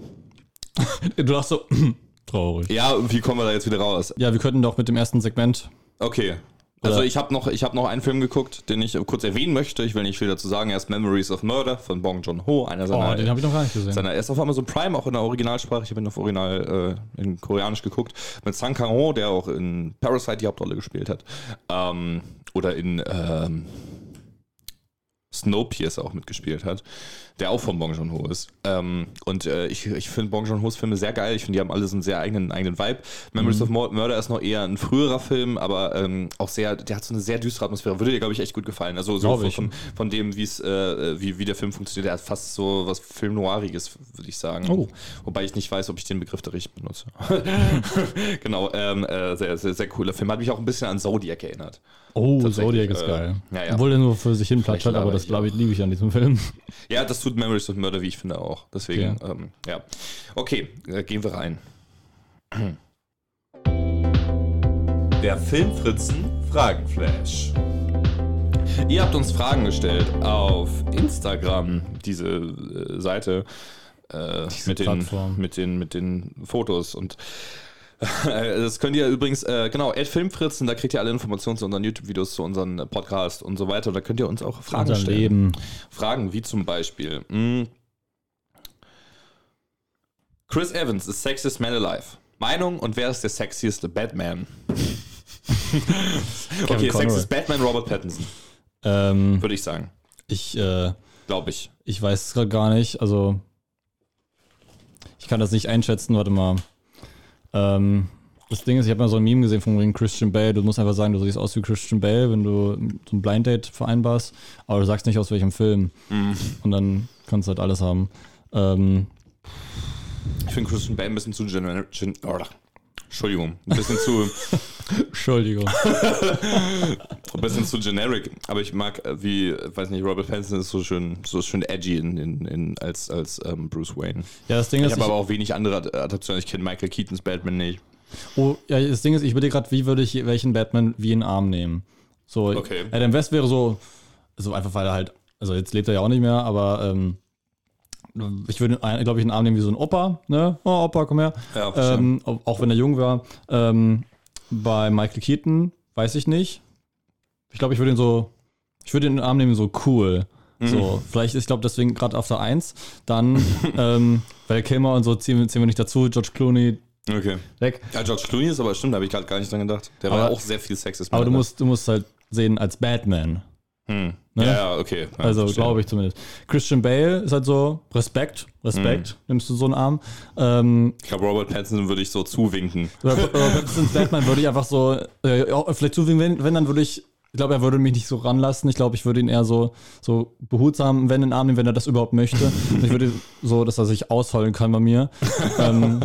(laughs) Du dachtest so, (clears throat) traurig. Ja, wie kommen wir da jetzt wieder raus? Ja, wir könnten doch mit dem ersten Segment Okay. Also ich habe noch, ich hab noch einen Film geguckt, den ich kurz erwähnen möchte. Ich will nicht viel dazu sagen. Erst Memories of Murder von Bong Joon-ho, einer Oh, seiner, den habe ich noch gar nicht gesehen. seiner, er ist auf Amazon Prime, auch in der Originalsprache. Ich habe ihn auf Original äh, in Koreanisch geguckt. Mit Sang Kang-ho, der auch in Parasite die Hauptrolle gespielt hat. Ähm, oder in ähm, Snowpiercer auch mitgespielt hat, der auch von Bong Joon-ho ist. Ähm, und äh, ich, ich finde Bong Joon-hos Filme sehr geil. Ich finde, die haben alle so einen sehr eigenen, eigenen Vibe. Memories of Mur- Murder ist noch eher ein früherer Film, aber ähm, auch sehr, der hat so eine sehr düstere Atmosphäre. Würde dir, glaube ich, echt gut gefallen. Also so von, von, von dem, wie's, äh, wie, wie der Film funktioniert. Der hat fast so was Film Noiriges, würde ich sagen. Oh. Wobei ich nicht weiß, ob ich den Begriff da richtig benutze. (laughs) genau, ähm, äh, sehr, sehr, sehr cooler Film. Hat mich auch ein bisschen an Zodiac erinnert. oh, Zodiac ist äh, geil. ja, ja. Obwohl der nur für sich hin platschert, aber das glaube ich, liebe ich an diesem Film. Ja, das tut Memories of Murder, wie ich finde, auch. Deswegen, Okay. ähm, ja. Okay, äh, gehen wir rein. Der Filmfritzen Fragenflash. Ihr habt uns Fragen gestellt auf Instagram, diese äh, Seite äh, mit, den, Plattform. mit, den, mit den Fotos und (laughs) das könnt ihr übrigens, äh, genau, Filmfritzen, da kriegt ihr alle Informationen zu unseren YouTube-Videos, zu unseren äh, Podcasts und so weiter. Da könnt ihr uns auch Fragen stellen. Leben. Fragen wie zum Beispiel: mh, Chris Evans ist sexiest man alive. Meinung und wer ist der sexieste Batman? (laughs) okay, sexiest Batman Robert Pattinson, Ähm, würde ich sagen. ich, äh, Glaube ich. ich weiß es gerade gar nicht. Also, ich kann das nicht einschätzen. Warte mal. Ähm, das Ding ist, ich habe mal so ein Meme gesehen von wegen Christian Bale. Du musst einfach sagen, du siehst aus wie Christian Bale, wenn du so ein Blind Date vereinbarst. Aber du sagst nicht aus welchem Film. Mhm. Und dann kannst du halt alles haben. Ähm, Ich finde Christian Bale ein bisschen zu generic. Gen Entschuldigung, ein bisschen zu, (laughs) Entschuldigung. (laughs) ein bisschen zu generic. Aber ich mag, äh, wie, weiß nicht, Robert Pattinson ist so schön, so schön edgy in, in, in, als, als ähm, Bruce Wayne. Ja, das Ding Ich ist, habe ich, aber auch wenig andere Ad- Adaptionen. Ich kenne Michael Keatons Batman nicht. oh, ja, das Ding ist, ich überlege gerade, wie würde ich welchen Batman wie in den Arm nehmen. So, Okay. Adam West wäre so, so einfach, weil er halt, also jetzt lebt er ja auch nicht mehr, aber ähm, ich würde, glaube ich, einen Arm nehmen wie so ein Opa, ne? Oh, Opa, komm her. Ja, ähm, auch wenn er jung war. Ähm, bei Michael Keaton weiß ich nicht. Ich glaube, ich würde ihn so, ich würde den Arm nehmen so cool. Mhm. So, vielleicht ist, ich glaube, deswegen gerade auf der 1. Dann (laughs) ähm, Val Kilmer und so ziehen, wir- ziehen wir nicht dazu. George Clooney Okay. weg. Ja, George Clooney ist aber stimmt, da habe ich gerade gar nicht dran gedacht. Der war Aber- ja auch sehr viel Sexist. Aber du musst, du musst halt sehen als Batman. Hm. Ne? Ja, ja, okay. Ja, Also glaube ich zumindest. Christian Bale ist halt so Respekt, Respekt. Mhm. Nimmst du so einen Arm. Ähm, Ich glaube, Robert Pattinson würde ich so zuwinken. Robert (laughs) Pattinsons Batman würde ich einfach so, äh, ja, vielleicht wie wenn, wenn dann würde ich, ich glaube, er würde mich nicht so ranlassen. Ich glaube, ich würde ihn eher so, so behutsam, wenn in den Arm nehmen, wenn er das überhaupt möchte. Ich würde so, dass er sich ausholen kann bei mir. (laughs) ähm,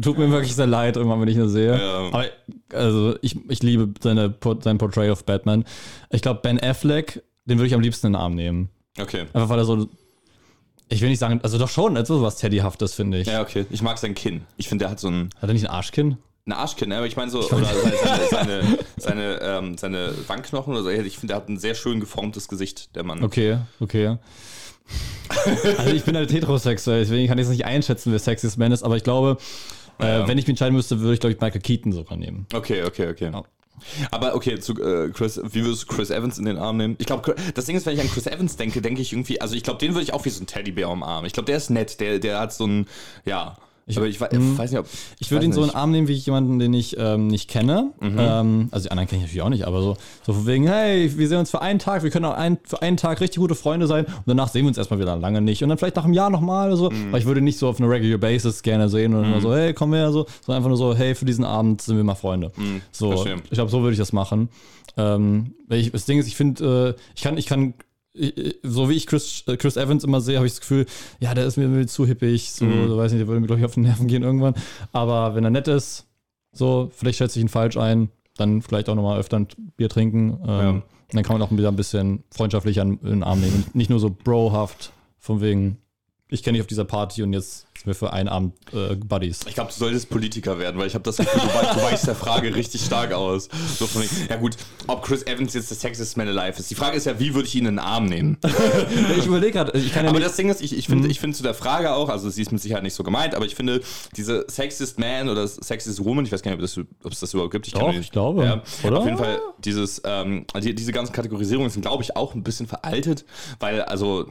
tut mir wirklich sehr leid, immer wenn ich ihn sehe. Ja. Aber also ich, ich liebe seine, sein Portrait of Batman. Ich glaube, Ben Affleck, den würde ich am liebsten in den Arm nehmen. Okay. Einfach weil er so. Ich will nicht sagen, also doch schon, also was Teddyhaftes, finde ich. Ja, okay. Ich mag sein Kinn. Ich finde, der hat so ein, Hat er nicht ein Arschkinn? ein Arschkinn, ne? aber ich meine so, oder seine, seine, seine, seine, ähm, seine Wangenknochen oder so. Ich finde, der hat ein sehr schön geformtes Gesicht, der Mann. Okay, okay. also ich bin halt heterosexuell, deswegen kann ich es nicht einschätzen, wer Sexiest Man ist, aber ich glaube, Ja. äh, wenn ich mich entscheiden müsste, würde ich, glaube ich, Michael Keaton sogar nehmen. Okay, okay, okay. Ja. Aber okay, zu äh, Chris, wie würdest du Chris Evans in den Arm nehmen? Ich glaube, das Ding ist, wenn ich an Chris Evans denke, denke ich irgendwie, also ich glaube, den würde ich auch wie so ein Teddybär umarmen. Ich glaube, der ist nett, der, der hat so ein, ja. Aber ich, wei- weiß nicht, ob. Ich würde ihn so in den Arm nehmen wie jemanden, den ich ähm, nicht kenne. Ähm, also die anderen kenne ich natürlich auch nicht, aber so, so von wegen, hey, wir sehen uns für einen Tag, wir können auch ein, für einen Tag richtig gute Freunde sein und danach sehen wir uns erstmal wieder lange nicht. Und dann vielleicht nach einem Jahr nochmal oder so. Aber ich würde nicht so auf eine regular basis gerne sehen und immer so, hey, komm her, so, sondern einfach nur so, hey, für diesen Abend sind wir mal Freunde. so, verstehe. ich glaube, so würde ich das machen. Ähm, weil ich, das Ding ist, ich finde, äh, ich kann, ich kann ich- so wie ich Chris, äh, Chris Evans immer sehe, habe ich das Gefühl, ja, der ist mir irgendwie zu hippig, so, so weiß nicht, der würde mir, glaube ich, auf den Nerven gehen irgendwann. Aber wenn er nett ist, so, vielleicht schätze ich ihn falsch ein, dann vielleicht auch nochmal öfter ein Bier trinken. Ähm, Ja. Dann kann man auch wieder ein bisschen freundschaftlicher in den Arm nehmen. Nicht nur so brohaft, von wegen, ich kenne dich auf dieser Party und jetzt wir für einen Abend äh, Buddies. Ich glaube, du solltest Politiker werden, weil ich habe das Gefühl, du, weichst, der Frage richtig stark aus. So von, ja gut, ob Chris Evans jetzt der sexiest man alive ist. Die Frage ist ja, wie würde ich ihn in den Arm nehmen? (laughs) ich überlege gerade, ich kann ja aber nicht, das Ding ist, ich, ich finde ich finde zu der Frage auch, also sie ist mit Sicherheit nicht so gemeint, aber ich finde, diese Sexist Man oder Sexist Woman, ich weiß gar nicht, ob, das, ob es das überhaupt gibt. Ich Doch, ich glaube. Ja, Oder? Auf jeden Fall, dieses, ähm, die, diese ganzen Kategorisierungen sind, glaube ich, auch ein bisschen veraltet, weil, also,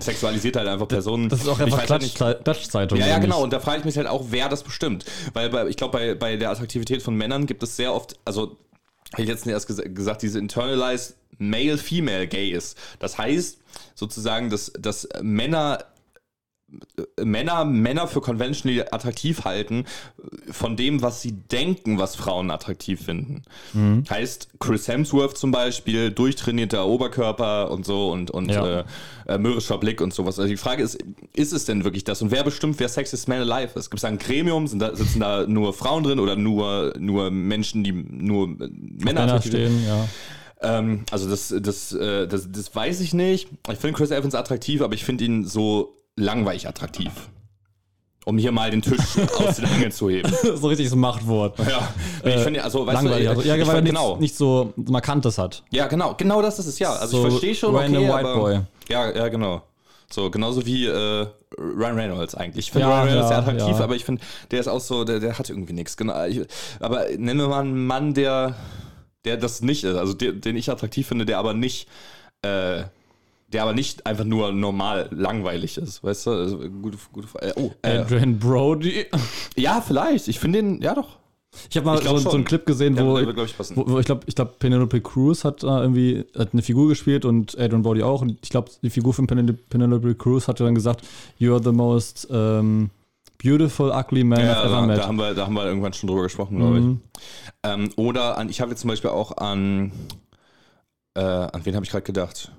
sexualisiert halt einfach Personen. das ist auch einfach halt Klatschzeitung. ja, ja, oder genau. Und da frage ich mich halt auch, wer das bestimmt. Weil bei, ich glaube, bei, bei der Attraktivität von Männern gibt es sehr oft, also, habe ich letztens erst ges gesagt, diese internalized Male-Female Gaze. Das heißt sozusagen, dass, dass Männer Männer Männer für conventionally attraktiv halten äh, von dem, was sie denken, was Frauen attraktiv finden. Mhm. Heißt Chris Hemsworth zum Beispiel, durchtrainierter Oberkörper und so und, und Ja. äh, äh, mürrischer Blick und sowas. Also die Frage ist, ist es denn wirklich das? Und wer bestimmt, wer Sexist Man Alive ist? Gibt es da ein Gremium? Sind da, sitzen da nur Frauen drin oder nur, nur Menschen, die nur äh, Männer, Männer attraktiv sind? stehen, ja. Ähm, also das, das, äh, das, das weiß ich nicht. Ich finde Chris Evans attraktiv, aber ich finde ihn so langweilig attraktiv. Um hier mal den Tisch aus den Angeln zu heben. (laughs) so richtig so ein Machtwort. Ja, ich finde, also, weißt Langweilig. du, Also, ja, weil er find, nichts, genau. nicht so Markantes hat. Ja, genau, genau das ist es, ja. Also So ich verstehe schon, random okay, white aber, boy. Ja, ja, genau. So, genauso wie äh, Ryan Reynolds eigentlich. Ich finde Ja, Ryan Reynolds ja, sehr attraktiv, ja. aber ich finde, der ist auch so, der, der hat irgendwie nichts. Genau. Ich, aber nennen wir mal einen Mann, der, der das nicht ist, also der, den ich attraktiv finde, der aber nicht, äh, der aber nicht einfach nur normal langweilig ist, weißt du? Also, gute, gute Frage. Äh, oh, äh, Adrian Brody. ja, vielleicht. Ich finde den, ja doch. Ich habe mal Ich glaub so, so einen Clip gesehen, wo, wird, glaube ich, wo, wo ich glaube, ich glaub, Penelope Cruz hat da irgendwie hat eine Figur gespielt und Adrian Brody auch. Und ich glaube, die Figur von Penelope, Penelope Cruz hatte dann gesagt, You are the most ähm, beautiful, ugly man Ja, I've ever da, met. da, haben wir, da haben wir irgendwann schon drüber gesprochen, glaube Mhm. ich. Ähm, oder an, ich habe jetzt zum Beispiel auch an, äh, an wen habe ich gerade gedacht?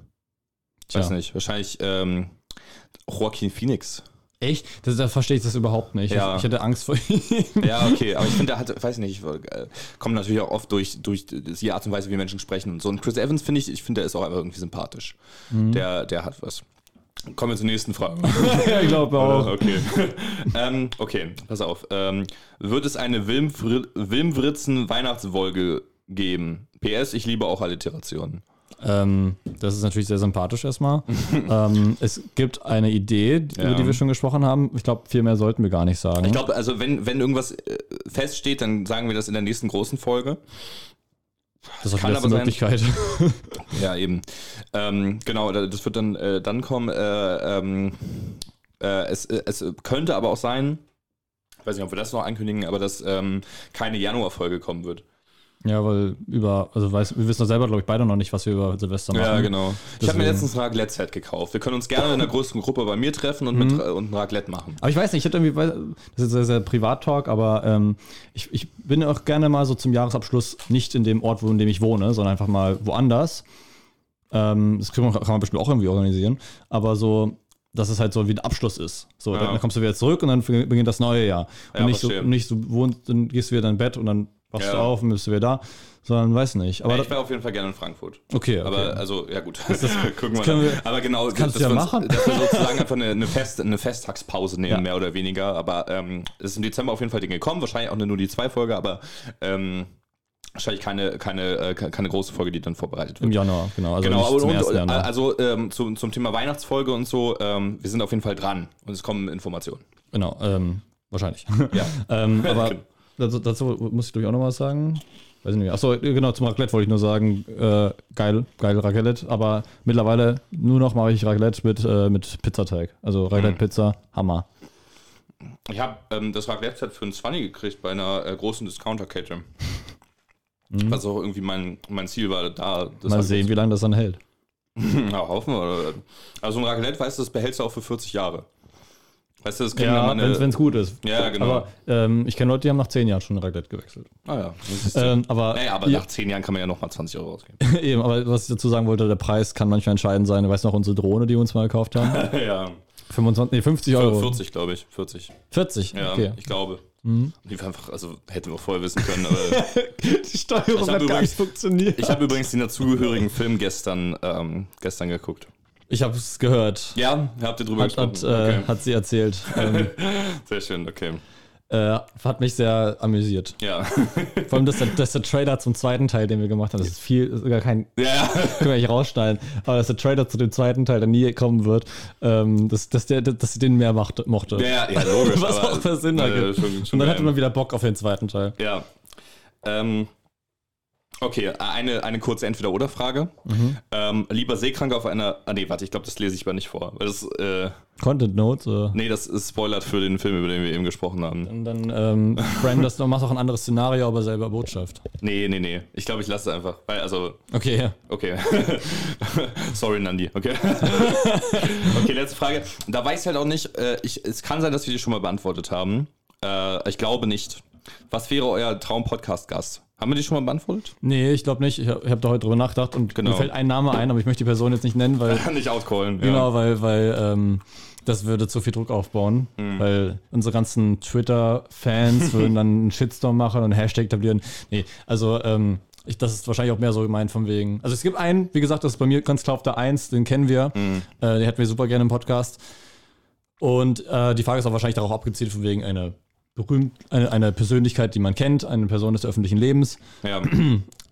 Ich weiß nicht, wahrscheinlich ähm, Joaquin Phoenix. Echt? Das, da verstehe ich das überhaupt nicht. Ja. Ich, ich hatte Angst vor ihm. Ja, okay, aber ich finde, der hat, weiß nicht, äh, kommt natürlich auch oft durch, durch die Art und Weise, wie Menschen sprechen und so. Und Chris Evans finde ich, ich finde, der ist auch einfach irgendwie sympathisch. Mhm. Der, der hat was. Kommen wir zur nächsten Frage. (laughs) ja, ich glaube auch. Okay. ähm, okay, pass auf. Ähm, wird es eine Wilmfri Wilmwritzen Weihnachtswolke geben? PS, ich liebe auch Alliterationen. Ähm, das ist natürlich sehr sympathisch erstmal. (laughs) ähm, es gibt eine Idee, Ja. über die wir schon gesprochen haben. Ich glaube, viel mehr sollten wir gar nicht sagen. Ich glaube, also wenn, wenn irgendwas äh, feststeht, dann sagen wir das in der nächsten großen Folge. das ist kann aber sein- Möglichkeit. (laughs) Ja, eben. Ähm, genau, da- das wird dann, äh, dann kommen. Äh, ähm, äh, es, äh, es könnte aber auch sein, ich weiß nicht, ob wir das noch ankündigen, aber dass ähm, keine Januarfolge kommen wird. Ja, weil über, also weiß, wir wissen doch selber, glaube ich, beide noch nicht, was wir über Silvester machen. Ja, genau. Ich habe mir Deswegen. letztens ein Raclette-Set gekauft. Wir können uns gerne in einer größeren Gruppe bei mir treffen und, mit, und ein Raclette machen. Aber ich weiß nicht, ich hätte irgendwie, das ist sehr, sehr Privat-Talk, aber ähm, ich, ich bin auch gerne mal so zum Jahresabschluss nicht in dem Ort, wo, in dem ich wohne, sondern einfach mal woanders. Ähm, das kann man, kann man bestimmt auch irgendwie organisieren, aber so, dass es halt so wie ein Abschluss ist. So, Ja. dann, kommst du wieder zurück und dann beginnt das neue Jahr. Und Ja, nicht, so, verstehe. nicht so wohnst, dann gehst du wieder in dein Bett und dann wachst Ja. du auf und bist du wieder da, sondern weiß nicht. Aber Ja, ich wäre auf jeden Fall gerne in Frankfurt. okay, okay. Aber also, ja gut. (laughs) Gucken wir können mal. wir- Aber genau, kannst du ja machen. Dass wir sozusagen (laughs) einfach eine, eine, Fest, eine Festtagspause nehmen, Ja. mehr oder weniger. Aber ähm, es ist im Dezember auf jeden Fall Dinge gekommen. Wahrscheinlich auch nur die zwei Folge, aber ähm, wahrscheinlich keine, keine, äh, keine große Folge, die dann vorbereitet Im wird. Januar, genau. Also Genau, aber zum und, Januar. also ähm, zum, zum Thema Weihnachtsfolge und so, ähm, wir sind auf jeden Fall dran und es kommen Informationen. Genau, ähm, wahrscheinlich. Ja. (laughs) ähm, aber Genau. Dazu, dazu muss ich ich auch noch was sagen. Weiß ich nicht. Achso, genau, zum Raclette wollte ich nur sagen, äh, geil, geil Raclette, aber mittlerweile nur noch mache ich Raclette mit, äh, mit Pizzateig. Also Raclette Mhm. Pizza, Hammer. Ich habe ähm, das Raclette-Set für einen 20 gekriegt bei einer äh, großen Discounter-Kette. Was auch irgendwie mein, mein Ziel war, da das Mhm. Mal sehen, wie lange das dann hält. (laughs) Ja, hoffen wir. Also ein Raclette, weißt du, das behältst du auch für 40 Jahre. Weißt du, das kriegen wir Ja, mal eine... wenn es gut ist. Ja, genau. Aber ähm, ich kenne Leute, die haben nach 10 Jahren schon Raclette gewechselt. ah, ja. Ähm, aber naja, aber ja, nach 10 Jahren kann man ja nochmal 20 Euro ausgeben. (laughs) eben, aber was ich dazu sagen wollte, der Preis kann manchmal entscheidend sein. Du weißt noch, unsere Drohne, die wir uns mal gekauft haben? (laughs) ja, 25, nee, 50 Euro. 40 glaube ich, 40. 40, Ja, okay. ich glaube. Mhm. Die einfach, also hätten wir vorher wissen können, aber (laughs) Die Steuerung hab übrigens- funktioniert. ich habe übrigens den dazugehörigen Film gestern, ähm, gestern geguckt. Ich habe es gehört. Ja, habt ihr drüber Hat, hat, gesprochen? äh, hat sie erzählt. ähm, (laughs) Sehr schön, okay. äh, hat mich sehr amüsiert. Ja. Vor allem, dass der, dass der Trailer zum zweiten Teil, den wir gemacht haben, das ist viel, ist sogar kein, ja, (laughs) können wir nicht rausschneiden, aber dass der Trailer zu dem zweiten Teil, der nie kommen wird, ähm, dass, dass, der, dass sie den mehr macht, mochte. Ja, ja, logisch. (laughs) Was auch für Sinn äh, ergibt. schon- schon Und dann geil. hatte man wieder Bock auf den zweiten Teil. Ja. Ähm, okay, eine, eine kurze Entweder-Oder-Frage. Mhm. Ähm, lieber Seekrank auf einer. Ah, nee, warte, ich glaube, das lese ich mal nicht vor. Das, äh, Content Notes. Äh, nee, das ist spoilert für den Film, über den wir eben gesprochen haben. Und dann ähm, frame das, noch, machst auch ein anderes Szenario, aber selber Botschaft. Nee, nee, nee. Ich glaube, ich lasse es einfach. Weil, also, Okay, ja. okay. (laughs) Sorry, Nandi. Okay. (laughs) okay, letzte Frage. Da weiß ich halt auch nicht, äh, ich, es kann sein, dass wir die schon mal beantwortet haben. Äh, ich glaube nicht. Was wäre euer Traum-Podcast-Gast? Haben wir die schon mal beantwortet? Nee, ich glaube nicht. Ich habe hab da heute drüber nachgedacht und Genau. mir fällt ein Name ein, aber ich möchte die Person jetzt nicht nennen, weil (laughs) Kann ich outcallen. Genau, weil, weil ähm, das würde zu viel Druck aufbauen, Mhm. weil unsere ganzen Twitter-Fans (laughs) würden dann einen Shitstorm machen und einen Hashtag etablieren. Nee, also ähm, ich, das ist wahrscheinlich auch mehr so gemeint von wegen. Also es gibt einen, wie gesagt, das ist bei mir ganz klar auf der Eins, den kennen wir. Mhm. Äh, den hätten wir super gerne im Podcast. Und äh, die Frage ist auch wahrscheinlich darauf abgezielt, von wegen eine berühmt, eine, eine Persönlichkeit, die man kennt, eine Person des öffentlichen Lebens. Ja. (clears throat)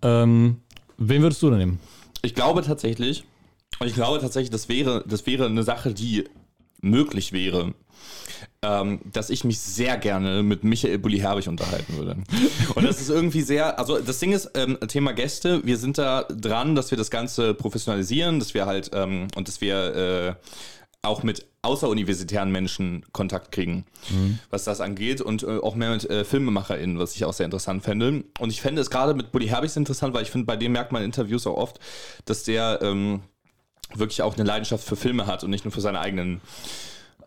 Ähm, wen würdest du denn nehmen? Ich glaube tatsächlich, ich glaube tatsächlich, das wäre, das wäre eine Sache, die möglich wäre, ähm, dass ich mich sehr gerne mit Michael Bulli Herbig unterhalten würde. (laughs) Und das ist irgendwie sehr, also das Ding ist, ähm, Thema Gäste, wir sind da dran, dass wir das Ganze professionalisieren, dass wir halt, ähm, und dass wir äh, auch mit außeruniversitären Menschen Kontakt kriegen, was das angeht und äh, auch mehr mit äh, FilmemacherInnen, was ich auch sehr interessant fände. Und ich fände es gerade mit Bully Herbig interessant, weil ich finde, bei dem merkt man in Interviews auch oft, dass der ähm, wirklich auch eine Leidenschaft für Filme hat und nicht nur für seine eigenen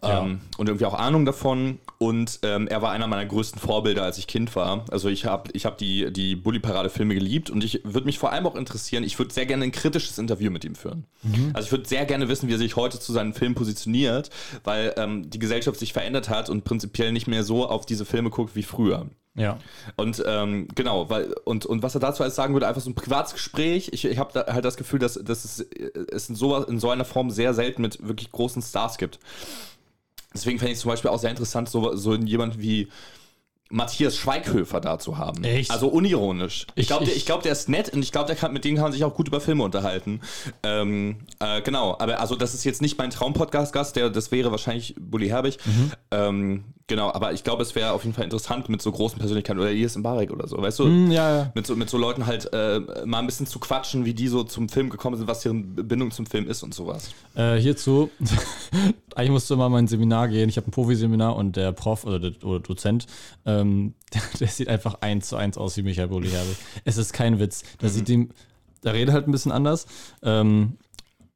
ähm, und irgendwie auch Ahnung davon. Und ähm, er war einer meiner größten Vorbilder, als ich Kind war. Also ich habe ich hab die, die Bully-Parade-Filme geliebt und ich würde mich vor allem auch interessieren, ich würde sehr gerne ein kritisches Interview mit ihm führen. Also ich würde sehr gerne wissen, wie er sich heute zu seinen Filmen positioniert, weil ähm, die Gesellschaft sich verändert hat und prinzipiell nicht mehr so auf diese Filme guckt wie früher. Ja. Und ähm, genau, weil, und, und was er dazu alles sagen würde, einfach so ein privates Gespräch. Ich, ich habe da halt das Gefühl, dass, dass es, es in, so, in so einer Form sehr selten mit wirklich großen Stars gibt. Deswegen fände ich es zum Beispiel auch sehr interessant, so, so jemand wie Matthias Schweighöfer da zu haben. Echt? Also unironisch. Ich Ich- glaube, der, ich- glaub, der ist nett und ich glaube, der kann, mit dem kann man sich auch gut über Filme unterhalten. Ähm, äh, genau, aber also das ist jetzt nicht mein Traumpodcast-Gast, der, das wäre wahrscheinlich Bully Herbig. Mhm. Ähm, genau, aber ich glaube, es wäre auf jeden Fall interessant mit so großen Persönlichkeiten oder Elias Mbarek oder so, weißt du? Hm, ja, ja. Mit so, mit so Leuten halt äh, mal ein bisschen zu quatschen, wie die so zum Film gekommen sind, was deren Bindung zum Film ist und sowas. Äh, hierzu, (laughs) eigentlich musste mal mein Seminar gehen. Ich habe ein Profi-Seminar und der Prof oder der oder Dozent, ähm, (laughs) der, sieht einfach eins zu eins aus wie Michael Bulli Herbig. Es ist kein Witz. Der sieht ihm, der redet halt ein bisschen anders. Ähm,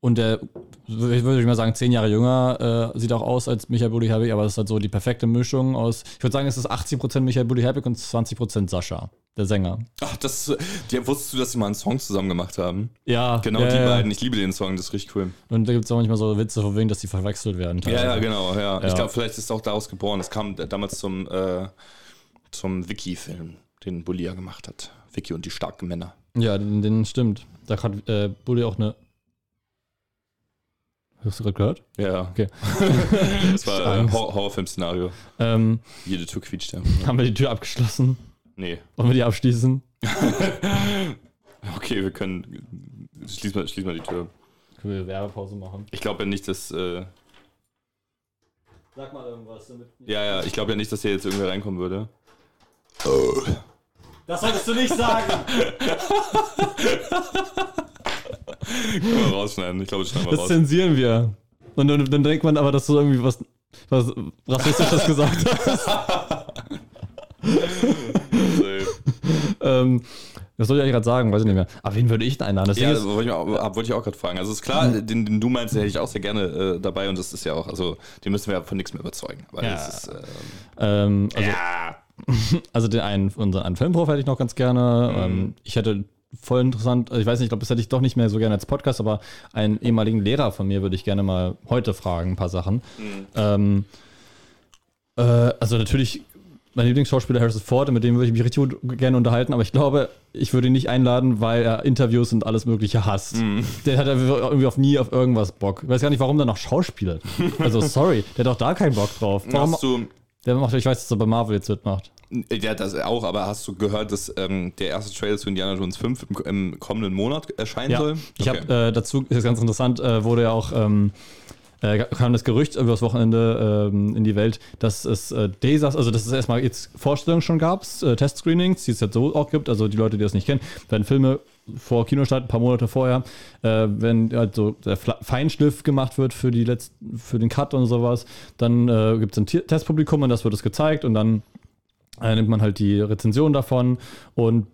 und der, ich würde ich mal sagen, zehn Jahre jünger äh, sieht auch aus als Michael Bulli Herbig, aber das ist halt so die perfekte Mischung aus, ich würde sagen, es ist 80% Michael Bulli Herbig und 20% Sascha, der Sänger. Ach, das, die, wusstest du, dass sie mal einen Song zusammen gemacht haben? Ja, Genau, ja, die ja. beiden. Ich liebe den Song, das ist richtig cool. Und da gibt es auch manchmal so Witze, von wegen, dass die verwechselt werden. Ja, ja, teilweise. genau, ja. Ja. Ich glaube, vielleicht ist es auch daraus geboren. Es kam damals zum, äh, zum Wiki-Film, den Bullia gemacht hat. Wiki und die starken Männer. Ja, den, den stimmt. Da hat äh, Bulli auch eine. Hast du gerade gehört? Ja, Okay. (laughs) das war äh, Angst. Hor Horrorfilm-Szenario. Ähm, Jede Tür quietscht ja. (laughs) haben wir die Tür abgeschlossen? Nee. Wollen wir die abschließen? (laughs) Okay, wir können. Schließ mal, schließ mal die Tür. Können wir Werbepause machen? Ich glaube ja nicht, dass. Äh, Sag mal irgendwas damit. ja, ja, ich glaube ja nicht, dass hier jetzt irgendwer reinkommen würde. Das solltest du nicht sagen! (laughs) Können wir rausschneiden. Ich glaube, das schneiden wir Das raus. zensieren wir. Und dann, dann denkt man aber, dass du irgendwie was, was Rassistisches (laughs) gesagt hast. Ähm, was soll ich eigentlich gerade sagen? Weiß ich nicht mehr. Aber wen würde ich denn einladen? Das Ja, das ist, wollte ich, auch- ab- wollte ich auch gerade fragen. Also ist klar, den, den du meinst, den hätte ich auch sehr gerne äh, dabei und das ist ja auch, also den müssen wir ja von nichts mehr überzeugen. Weil Ja. das ist, ähm, ähm, also, ja. (laughs) Also den einen, unseren einen Filmprof hätte ich noch ganz gerne. Ähm, ich hätte voll interessant, also ich weiß nicht, ich glaube, das hätte ich doch nicht mehr so gerne als Podcast, aber einen ehemaligen Lehrer von mir würde ich gerne mal heute fragen, ein paar Sachen. Ähm, äh, also natürlich, mein Lieblingsschauspieler Harrison Ford, mit dem würde ich mich richtig gut gerne unterhalten, aber ich glaube, ich würde ihn nicht einladen, weil er Interviews und alles Mögliche hasst. Mhm. Der hat irgendwie auf nie auf irgendwas Bock. Ich weiß gar nicht, warum der noch schauspielert. Also sorry, der hat doch da keinen Bock drauf. Warum, Hast du, der macht, ich weiß, dass er bei Marvel jetzt mitmacht. ja, das auch, aber hast du gehört, dass ähm, der erste Trailer zu Indiana Jones 5 im, im kommenden Monat erscheinen Ja, soll? ich habe äh, dazu, ist ganz interessant, äh, wurde ja auch, ähm, äh, kam das Gerücht über das Wochenende ähm, in die Welt, dass es äh, Desas, also dass es erstmal jetzt Vorstellungen schon gab, äh, Testscreenings, die es jetzt so auch gibt, also die Leute, die das nicht kennen, werden Filme vor Kinostart, ein paar Monate vorher, äh, wenn also der Fla- Feinschliff gemacht wird für die letzten, für den Cut und sowas, dann äh, gibt es ein Tier- Testpublikum und das wird es gezeigt und dann äh, nimmt man halt die Rezension davon und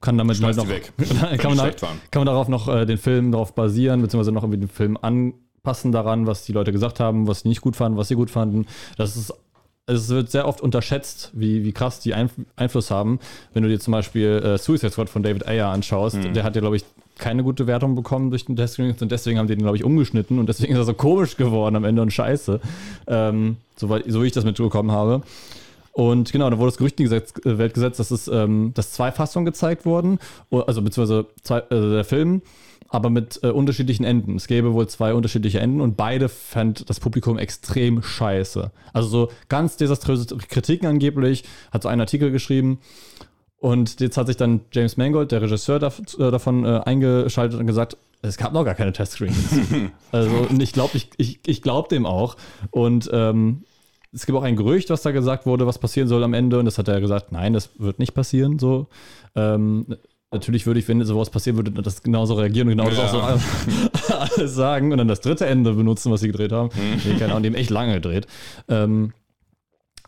kann damit halt noch, weg, (laughs) kann, man halt, waren. kann man darauf noch äh, den Film darauf basieren, beziehungsweise noch irgendwie den Film anpassen daran, was die Leute gesagt haben, was sie nicht gut fanden, was sie gut fanden. Das ist es wird sehr oft unterschätzt, wie, wie krass die Einf Einfluss haben. Wenn du dir zum Beispiel äh, Suicide Squad von David Ayer anschaust, Mhm. der hat ja, glaube ich, keine gute Wertung bekommen durch den Testing und deswegen haben die den, glaube ich, umgeschnitten und deswegen ist er so komisch geworden am Ende und scheiße. Ähm, soweit, so wie ich das mitbekommen habe. Und genau, da wurde das Gerücht in die Gesetz, äh, Welt gesetzt, dass es ähm, dass zwei Fassungen gezeigt wurden, o- also beziehungsweise zwei, äh, der Film, aber mit äh, unterschiedlichen Enden. Es gäbe wohl zwei unterschiedliche Enden und beide fand das Publikum extrem scheiße. Also so ganz desaströse Kritiken angeblich, hat so einen Artikel geschrieben. Und jetzt hat sich dann James Mangold, der Regisseur dav äh, davon, äh, eingeschaltet und gesagt, es gab noch gar keine Testscreens. (laughs) also ich glaube, ich, ich, ich glaube dem auch. Und ähm, es gibt auch ein Gerücht, was da gesagt wurde, was passieren soll am Ende. Und das hat er gesagt, nein, das wird nicht passieren. So. Ähm, natürlich würde ich, wenn sowas passieren würde, das genauso reagieren und genau das Ja. auch so (laughs) alles sagen und dann das dritte Ende benutzen, was sie gedreht haben. Nee, keine Ahnung, die haben echt lange gedreht. Ähm,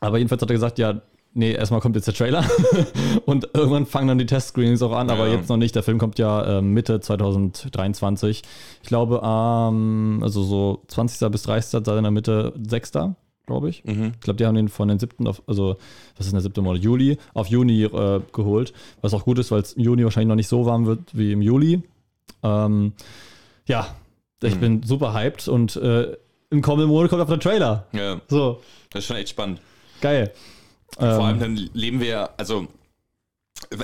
aber jedenfalls hat er gesagt, ja, nee, erstmal kommt jetzt der Trailer (laughs) und irgendwann fangen dann die Testscreenings auch an, aber Ja. jetzt noch nicht. Der Film kommt ja ähm, Mitte 2023. Ich glaube, ähm, also so 20. bis 30. sei in der Mitte 6. glaube ich. Mhm. Ich glaube, die haben den von den 7. auf, also was ist denn der 7. Monat? Juli, auf Juni äh, geholt. Was auch gut ist, weil es im Juni wahrscheinlich noch nicht so warm wird wie im Juli. Ähm, ja, ich Mhm. bin super hyped und äh, im kommenden Monat kommt auch der Trailer. Ja, So, das ist schon echt spannend. geil. Vor Ähm, allem dann leben wir also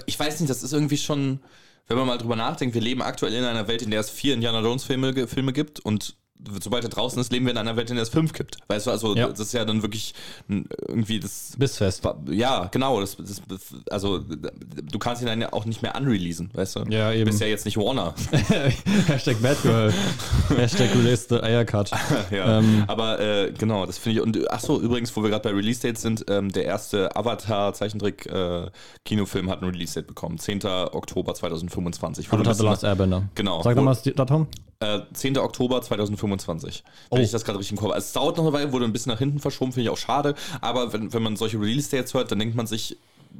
ich weiß nicht, das ist irgendwie schon, wenn man mal drüber nachdenkt, wir leben aktuell in einer Welt, in der es vier Indiana Jones Filme, Filme gibt und sobald er draußen ist, leben wir in einer Welt, in der es fünf gibt. Weißt du, also Ja. das ist ja dann wirklich irgendwie das. Bissfest. Ja, genau. Das, das, also du kannst ihn dann ja auch nicht mehr unreleasen, weißt du? Ja, Du eben. bist ja jetzt nicht Warner. (laughs) Hashtag Batgirl. (laughs) Hashtag Release the Eiercut. (laughs) ja. Ähm. Aber äh, genau, das finde ich. Und ach so, übrigens, wo wir gerade bei Release Dates sind, ähm, der erste Avatar-Zeichentrick-Kinofilm hat ein Release Date bekommen. 10. Oktober 2025. Wurde Avatar The Last Airbender. Genau. Sag doch mal das Datum. Äh, 10. Oktober 2025. Wenn Oh. ich das gerade richtig im Kopf habe. Also Es dauert noch eine Weile, wurde ein bisschen nach hinten verschoben, finde ich auch schade. Aber wenn, wenn man solche Release Dates hört, dann denkt man sich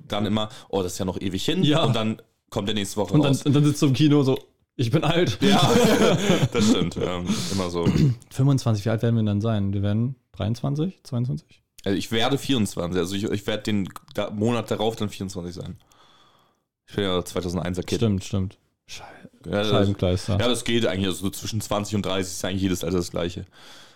dann immer, oh, das ist ja noch ewig hin. Ja. Und dann kommt der nächste Woche Und dann, raus. und dann sitzt du im Kino so, ich bin alt. ja, (laughs) das stimmt. Ähm, immer so. 25, wie alt werden wir dann sein? Wir werden 23, 22? Also ich werde 24, also ich, ich werde den Monat darauf dann 24 sein. Ich bin ja 2001er Kid. Stimmt, stimmt. Schei Ja, das, Scheibenkleister. ja, das geht eigentlich. Also so zwischen 20 und 30 ist eigentlich jedes Alter das gleiche.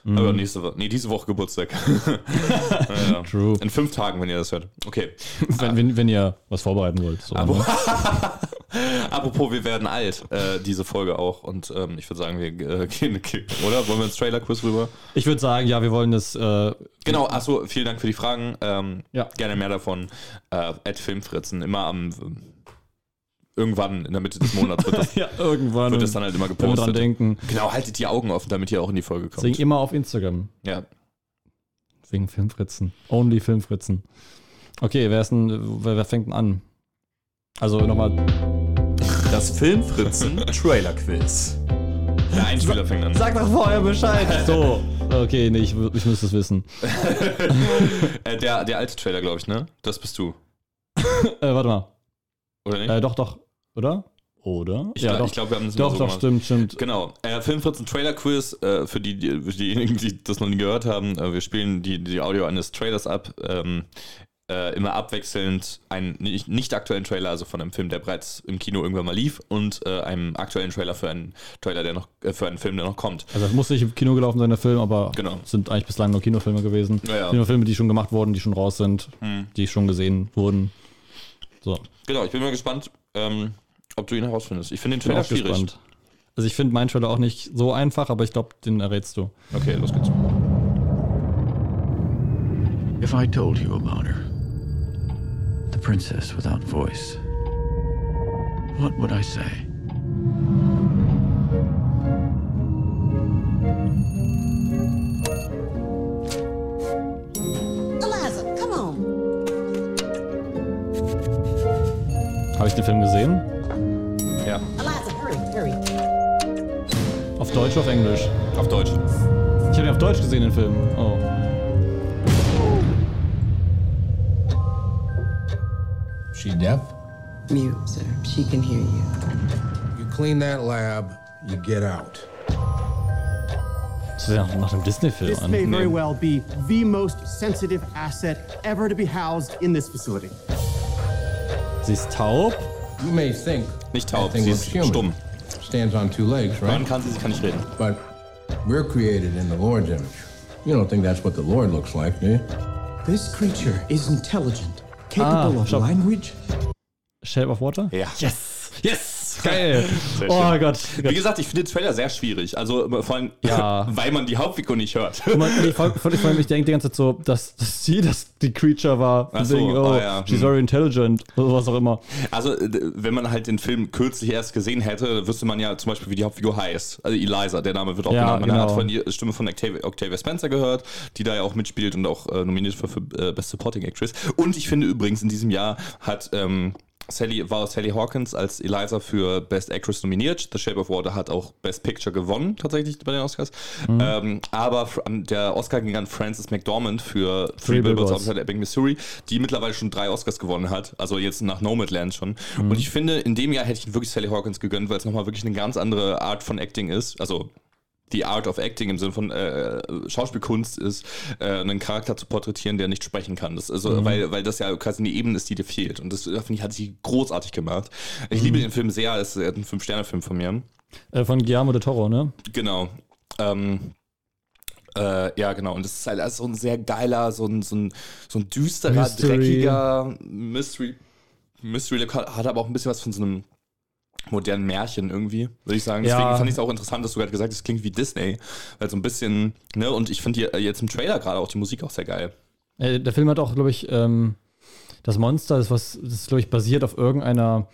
Mhm. Aber nächste Woche, nee, diese Woche Geburtstag. (laughs) ja. True. In fünf Tagen, wenn ihr das hört. Okay. (laughs) Wenn, wenn, wenn ihr was vorbereiten wollt. So, ne? (laughs) Apropos, wir werden alt, äh, diese Folge auch. Und ähm, ich würde sagen, wir äh, gehen, oder? Wollen wir ins Trailer-Quiz rüber? Ich würde sagen, ja, wir wollen das. Äh, Genau, achso, vielen Dank für die Fragen. Ähm, Ja. Gerne mehr davon. Äh, at Filmfritzen, immer am irgendwann in der Mitte des Monats wird das, (laughs) ja, irgendwann. wird das dann halt immer wir dran gepostet. denken. Genau, haltet die Augen offen, damit ihr auch in die Folge kommt. Deswegen immer auf Instagram. Ja. Wegen Filmfritzen. Only Filmfritzen. Okay, wer ist denn, wer, wer fängt denn an? Also nochmal. Das Filmfritzen (laughs) Trailer Quiz. Der Einspieler fängt an. Sag doch vorher Bescheid. (laughs) So. Okay, nee, ich, ich müsste es wissen. äh, der, der alte Trailer, glaube ich, ne? Das bist du. Äh, warte mal. Oder nicht? Äh, doch, doch. Oder? Oder? ich ja, glaub- doch. ich glaube, wir haben das doch, so doch, gemacht. stimmt, stimmt. Genau. Äh, Filmfritzen Trailer Quiz, äh, für, die, die, für diejenigen, die das noch nie gehört haben, äh, wir spielen die, die Audio eines Trailers ab. Ähm, äh, immer abwechselnd einen nicht, nicht aktuellen Trailer, also von einem Film, der bereits im Kino irgendwann mal lief, und äh, einem aktuellen Trailer für einen Trailer, der noch, äh, für einen Film, der noch kommt. Also, es muss nicht im Kino gelaufen sein, der Film, aber Genau. es sind eigentlich bislang nur Kinofilme gewesen. Ja, ja. Kinofilme, die schon gemacht wurden, die schon raus sind, Hm. die schon gesehen wurden. So. Genau, ich bin mal gespannt. ähm, ob du ihn herausfindest. Ich finde den Trailer auch schwierig. gespannt. Also ich finde meinen Trailer auch nicht so einfach, aber ich glaube, den errätst du. Okay, los geht's. If I told you about her, the princess without voice, what would I say? Eliza, come on. Habe ich den Film gesehen? Deutsch oder auf Englisch? auf Deutsch. Ich habe ihn auf Deutsch gesehen, den Film. Oh. She deaf? Mute, sir. She can hear you. You clean that lab, you get out. Das ist ja nach einem Disney-Film This an. may very well be the most sensitive asset ever to be housed in this facility. Sie ist taub. You may think Nicht that taub, thing sie looks ist human. stumm. Stands on two legs, Hören right? kann sie, sie kann nicht reden. But we're created in the Lord's image. You don't think that's what the Lord looks like, do you? This creature is intelligent, Ah, capable of language. Shape of Water? Ja. Yes! Yes! (laughs) Geil! Oh. Gott. Wie gesagt, ich finde den Trailer sehr schwierig. Also äh, vor allem, Ja. (laughs) weil man die Hauptfigur nicht hört. Man, ich, vor, allem, ich denke die ganze Zeit so, dass, dass sie das die Creature war. Ach so, Deswegen, oh, ah, ja. she's Hm. very intelligent oder was auch immer. Also, äh, wenn man halt den Film kürzlich erst gesehen hätte, wüsste man ja zum Beispiel, wie die Hauptfigur heißt. Also Eliza, der Name wird auch Ja, genannt. Man genau. hat von die Stimme von Octavia, Octavia Spencer gehört, die da ja auch mitspielt und auch äh, nominiert für, für äh, Best Supporting Actress. Und ich finde übrigens, in diesem Jahr hat ähm, Sally, war Sally Hawkins als Eliza für Best Actress nominiert. The Shape of Water hat auch Best Picture gewonnen, tatsächlich bei den Oscars. Mhm. Ähm, aber an- der Oscar ging an Frances McDormand für Three Billboards. Outside Ebbing, Missouri, die mittlerweile schon drei Oscars gewonnen hat. Also jetzt nach Nomadland schon. Mhm. Und ich finde, in dem Jahr hätte ich wirklich Sally Hawkins gegönnt, weil es nochmal wirklich eine ganz andere Art von Acting ist. Also die Art of Acting im Sinne von äh, Schauspielkunst ist, äh, einen Charakter zu porträtieren, der nicht sprechen kann. Das, also, weil, weil das ja quasi eine Ebene ist, die dir fehlt. Und das äh, finde ich, hat sie großartig gemacht. Ich liebe den Film sehr, es ist ein Fünf-Sterne-Film von mir. Äh, von Guillermo del Toro, ne? Genau. Ähm, äh, ja, genau. Und das ist halt also so ein sehr geiler, so ein, so ein, so ein düsterer, Mystery. dreckiger Mystery. Mystery hat aber auch ein bisschen was von so einem modernen Märchen irgendwie, würde ich sagen. Deswegen Ja. fand ich es auch interessant, dass du gerade gesagt hast, es klingt wie Disney. Weil so ein bisschen, ne, und ich finde die- jetzt im Trailer gerade auch die Musik auch sehr geil. Äh, der Film hat auch, glaube ich, ähm, das Monster, ist was, das ist, glaube ich, basiert auf irgendeiner,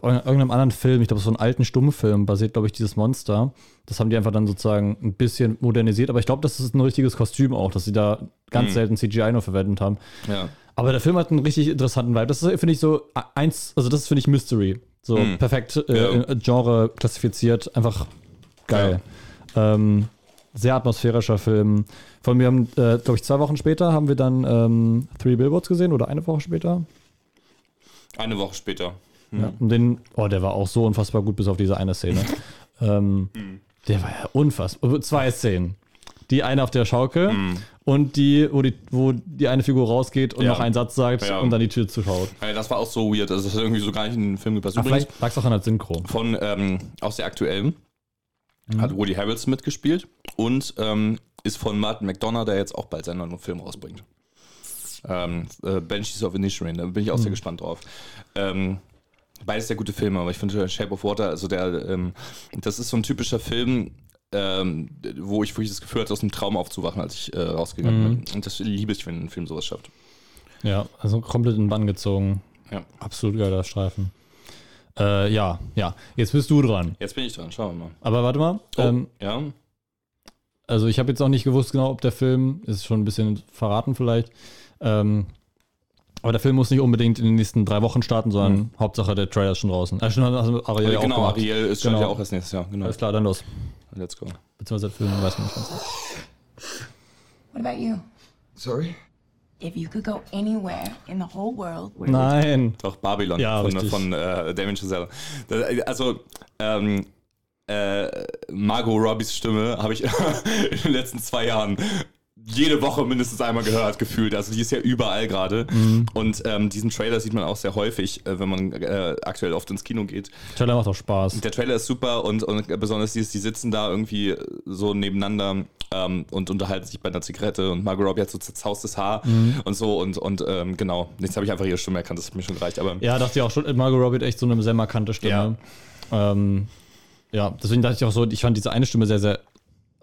auf irgendeinem anderen Film. Ich glaube, so einen alten Stummfilm basiert, glaube ich, dieses Monster. Das haben die einfach dann sozusagen ein bisschen modernisiert. Aber ich glaube, das ist ein richtiges Kostüm auch, dass sie da ganz Mhm. selten CGI nur verwendet haben. Ja. Aber der Film hat einen richtig interessanten Vibe. Das ist, finde ich, so eins, also das ist, finde ich, Mystery. So Mhm. perfekt äh, Ja. in Genre klassifiziert. Einfach geil. Ähm, sehr atmosphärischer Film. Von mir haben, äh, glaube ich, zwei Wochen später haben wir dann ähm, Three Billboards gesehen oder eine Woche später. Eine Woche später. Ja, und den, oh, der war auch so unfassbar gut, bis auf diese eine Szene. (laughs) ähm, Der war ja unfassbar. Zwei Szenen. Die eine auf der Schaukel und die wo, die, wo die eine Figur rausgeht und Ja. noch einen Satz sagt Ja. und dann die Tür zuschaut. Ja, das war auch so weird. Also, das hat irgendwie so gar nicht in den Film gepasst. Ach, vielleicht lag es auch an der Synchro. von ähm, aus der aktuellen hat Woody Harrelson mitgespielt und ähm, ist von Martin McDonough, der jetzt auch bald seinen neuen Film rausbringt. Ähm, äh, Banshees of Inisherin, da bin ich auch sehr gespannt drauf. Ähm, beides sehr gute Filme, aber ich finde Shape of Water, also der, ähm, das ist so ein typischer Film, ähm, wo ich wirklich das Gefühl hatte, aus einem Traum aufzuwachen, als ich äh, rausgegangen bin. Und das liebe ich, wenn ein Film sowas schafft. Ja, also komplett in den Bann gezogen. Ja. Absolut geiler Streifen. Äh, ja, ja. Jetzt bist du dran. Jetzt bin ich dran, schauen wir mal. Aber warte mal. Oh, Ähm, ja. also ich habe jetzt auch nicht gewusst genau, ob der Film, ist schon ein bisschen verraten vielleicht, ähm, aber der Film muss nicht unbedingt in den nächsten drei Wochen starten, sondern Hauptsache der Trailer ist schon draußen. Äh, schon also Ariel ja auch genau. Ariel ist Genau. ja auch erst nächstes Jahr. Genau. Alles klar, dann los. Let's go. Beziehungsweise der Film, weiß man nicht ganz. What about you? Sorry? If you could go anywhere in the whole world, where Nein. Doch, Babylon Ja, von, von äh, Damien Chazelle. Also, ähm, äh, Margot Robbies Stimme habe ich (laughs) in den letzten zwei Jahren jede Woche mindestens einmal gehört, gefühlt. Also die ist ja überall gerade. Mhm. Und ähm, diesen Trailer sieht man auch sehr häufig, äh, wenn man äh, aktuell oft ins Kino geht. Trailer macht auch Spaß. Der Trailer ist super und, und besonders dieses, die sitzen da irgendwie so nebeneinander ähm, und unterhalten sich bei einer Zigarette und Margot Robbie hat so zerzaustes Haar Mhm. und so und, und ähm, genau. Jetzt habe ich einfach ihre Stimme erkannt, das hat mir schon gereicht. Aber Ja, dachte ich auch schon, Margot Robbie hat echt so eine sehr markante Stimme. Ja, ähm, ja deswegen dachte ich auch so, ich fand diese eine Stimme sehr, sehr,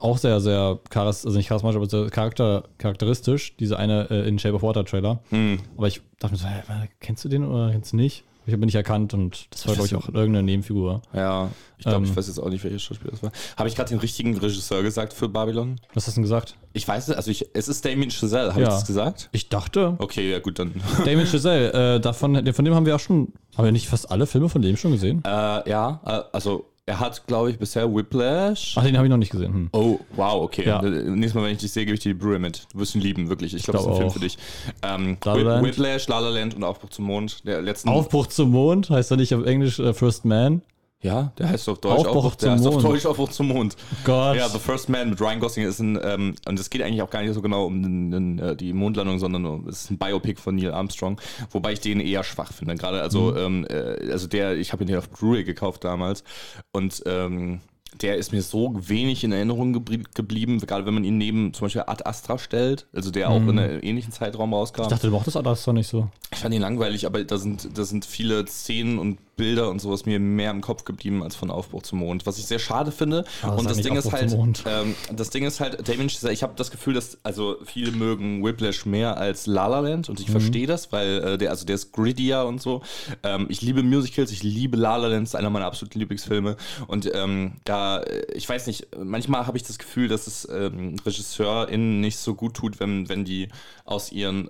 auch sehr, sehr, charis also nicht charismatisch, aber sehr charakter charakteristisch, diese eine äh, in Shape of Water Trailer. Hm. Aber ich dachte mir so, hä, kennst du den oder kennst du nicht? Ich habe ihn nicht erkannt und das war, glaube ich, auch irgendeine Nebenfigur. Ja, ich glaube, Ähm. ich weiß jetzt auch nicht, welcher Schauspieler das war. Habe ich gerade den richtigen Regisseur gesagt für Babylon? Was hast du denn gesagt? Ich weiß nicht, also ich, es ist Damien Chazelle, habe Ja. ich das gesagt? Ich dachte, Okay, ja gut, dann. (laughs) Damien Chazelle, äh, davon, von dem haben wir auch schon, haben wir nicht fast alle Filme von dem schon gesehen? äh, ja, äh, also er hat, glaube ich, bisher Whiplash. Ach, den habe ich noch nicht gesehen. Hm. Oh, wow, okay. Ja. Äh, Nächstes Mal, wenn ich dich sehe, gebe ich dir die Brühe mit. Du wirst ihn lieben, wirklich. Ich glaube, das ist ein glaub Film auch. für dich. Ähm, La La. Whiplash, La La Land und Aufbruch zum Mond. Der letzten. Aufbruch zum Mond heißt er nicht auf Englisch äh, First Man. Ja, der heißt auf Deutsch Aufbruch der zum heißt auf. Deutsch Aufbruch zum Mond. Gott. Ja, The First Man mit Ryan Gosling ist ein, ähm, und es geht eigentlich auch gar nicht so genau um den, den, äh, die Mondlandung, sondern um, es ist ein Biopic von Neil Armstrong, wobei ich den eher schwach finde. Gerade, also, ähm, äh, also der, ich habe ihn hier auf Blu-ray gekauft damals und ähm, der ist mir so wenig in Erinnerung geblie- geblieben, gerade wenn man ihn neben zum Beispiel Ad Astra stellt, also der auch in einem ähnlichen Zeitraum rauskam. Ich dachte, du mochtest das doch nicht so. Ich fand ihn langweilig, aber da sind, da sind viele Szenen und Bilder und sowas mir mehr im Kopf geblieben als von Aufbruch zum Mond, was ich sehr schade finde. Ah, und das nicht Ding ist halt, ähm, das Ding ist halt, Damien Chazelle, ich habe das Gefühl, dass also viele mögen Whiplash mehr als La La Land und ich Mhm. verstehe das, weil äh, der also der ist grittier und so. Ähm, ich liebe Musicals, ich liebe La La Land, ist einer meiner absoluten Lieblingsfilme und ähm, da, äh, ich weiß nicht, manchmal habe ich das Gefühl, dass es ähm, RegisseurInnen nicht so gut tut, wenn, wenn die aus ihren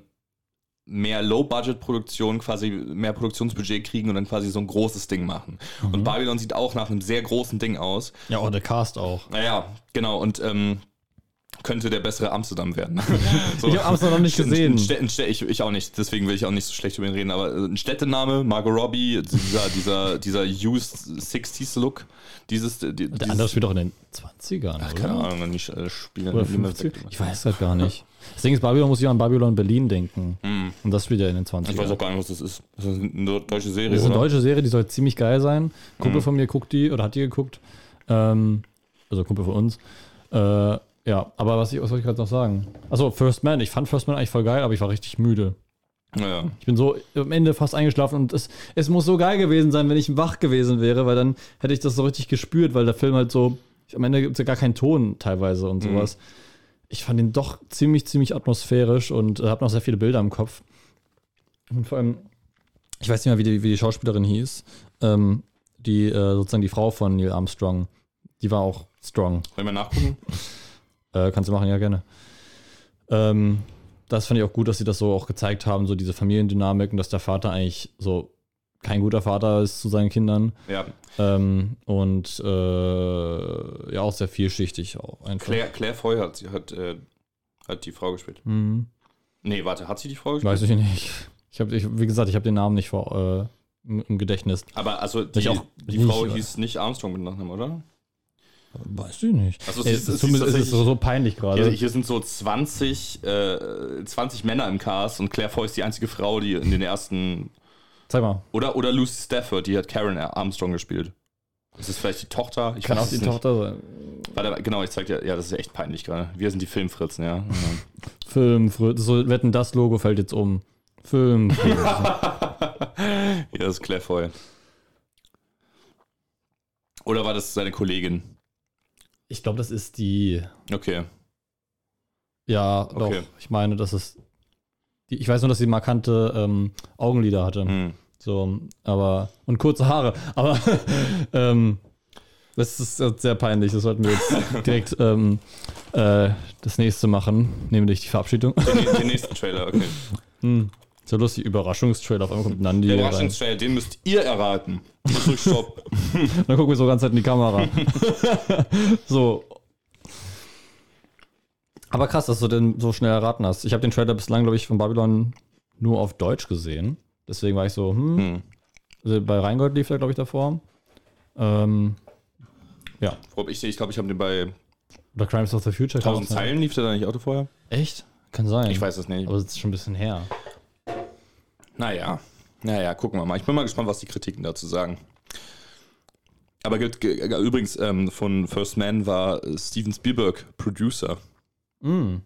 mehr Low-Budget-Produktionen quasi mehr Produktionsbudget kriegen und dann quasi so ein großes Ding machen. Mhm. Und Babylon sieht auch nach einem sehr großen Ding aus. Ja, auch der Cast auch. Naja, genau. Und ähm, könnte der bessere Amsterdam werden. (laughs) (laughs) so. Ich habe Amsterdam noch nicht gesehen. ich, ich auch nicht, deswegen will ich auch nicht so schlecht über ihn reden, aber äh, ein Städtename, Margot Robbie, dieser, dieser, dieser Used 60s-Look, dieses, die, Der dieses, andere spielt doch in den 20ern, Ach, keine Ahnung, nicht äh, spielen. Oder niemand 50? weg- Ich weiß das gar nicht. Das Ding ist, Babylon muss ich an Babylon Berlin denken. Und das spielt ja in den 20ern. Ich weiß auch gar nicht, was das ist. Das ist eine deutsche Serie, Das ist eine oder? deutsche Serie, die soll ziemlich geil sein. Ein Kumpel Mhm. von mir guckt die oder hat die geguckt. Ähm, also Kumpel von uns. Äh, ja, aber was, ich, was soll ich gerade noch sagen? Achso, First Man. Ich fand First Man eigentlich voll geil, aber ich war richtig müde. Ja. Ich bin so am Ende fast eingeschlafen und es, es muss so geil gewesen sein, wenn ich wach gewesen wäre, weil dann hätte ich das so richtig gespürt, weil der Film halt so, am Ende gibt es ja gar keinen Ton teilweise und sowas. Ich fand ihn doch ziemlich, ziemlich atmosphärisch und äh, habe noch sehr viele Bilder im Kopf. Und vor allem, ich weiß nicht mehr, wie die, wie die Schauspielerin hieß, ähm, die äh, sozusagen die Frau von Neil Armstrong, die war auch strong. Wollen wir nachgucken? (laughs) Äh, kannst du machen, ja, gerne. Ähm, das fand ich auch gut, dass sie das so auch gezeigt haben, so diese Familiendynamik und dass der Vater eigentlich so kein guter Vater ist zu seinen Kindern. Ja. Ähm, und äh, ja, auch sehr vielschichtig auch einfach. Claire, Claire Foy hat, hat, äh, hat die Frau gespielt. Mhm. Nee, warte, hat sie die Frau gespielt? Weiß ich nicht. Ich habe, ich, wie gesagt, ich habe den Namen nicht vor, äh, im, Gedächtnis. Aber also die, auch die Frau hieß nicht Armstrong mit Nachnamen, oder? Weiß ich nicht. Also, es ist- es es ist es ist tatsächlich- so, so peinlich gerade. Hier, hier sind so 20, äh, 20 Männer im Cast und Claire Foy ist die einzige Frau, die in den ersten. Zeig mal. Oder, oder Lucy Stafford, die hat Karen Armstrong gespielt. Ist das vielleicht die Tochter? Ich Kann auch die nicht. Tochter sein. Warte, genau, ich zeig dir. Ja, das ist echt peinlich gerade. Wir sind die Filmfritzen, ja. (laughs) Film, so wetten, das Logo fällt jetzt um. Film. (laughs) ja, das ist Foy. Oder war das seine Kollegin? Ich glaube, das ist die. Okay. Ja, doch. Okay. Ich meine, das ist. Die, ich weiß nur, dass sie markante ähm, Augenlider hatte. Hm. So, aber. Und kurze Haare. Aber (laughs) ähm, das ist sehr peinlich. Das sollten wir jetzt (laughs) direkt ähm, äh, das nächste machen, nämlich die Verabschiedung. Den, den nächsten Trailer, okay. (laughs) Hm. So lustig, Überraschungstrailer. Auf einmal kommt Nandi. Der. Überraschungstrailer, den müsst ihr erraten. Dann gucken wir so ganz Zeit in die Kamera. so. Aber krass, dass du den so schnell erraten hast. Ich habe den Trailer bislang, glaube ich, von Babylon nur auf Deutsch gesehen. Deswegen war ich so, hm. Hm. Also bei Rheingold lief der, glaube ich, davor. Ähm, ja. Wo hab ich, ich glaube, ich habe den bei Oder Crimes of the Future. kann 1000 auch sein. Zeilen lief der da nicht Auto vorher? Echt? Kann sein. Ich weiß es nicht. Aber es ist schon ein bisschen her. Naja, naja, gucken wir mal. Ich bin mal gespannt, was die Kritiken dazu sagen. Aber ge- übrigens, ähm, von First Man war äh, Steven Spielberg Producer. Mhm.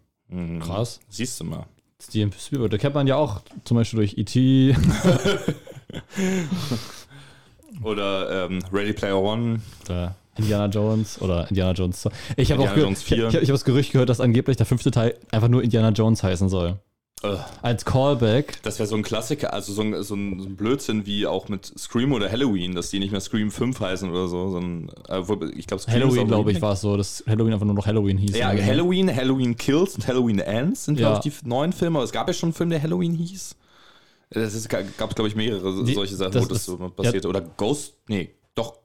Krass. Siehst du mal. Steven Spielberg, da kennt man ja auch zum Beispiel durch E.T. (laughs) Oder ähm, Ready Player One. oder Indiana Jones oder Indiana Jones 2. Ich habe auch Jones ich, 4. ich, ich habe das Gerücht gehört, dass angeblich der fünfte Teil einfach nur Indiana Jones heißen soll. Äh, Als Callback. das wäre so ein Klassiker, also so ein, so, ein, Blödsinn wie auch mit Scream oder Halloween, dass die nicht mehr Scream 5 heißen oder so. Sondern, äh, ich glaube, Halloween, glaube ich, war es so, dass Halloween einfach nur noch Halloween hieß. Ja, Halloween, Halloween Kills und Halloween Ends sind, Ja. glaube ich, die neuen Filme. Aber es gab ja schon einen Film, der Halloween hieß. Es gab glaube ich, mehrere Die- solche Sachen, das wo das ist- so passiert. Oder Ghost, nee, doch,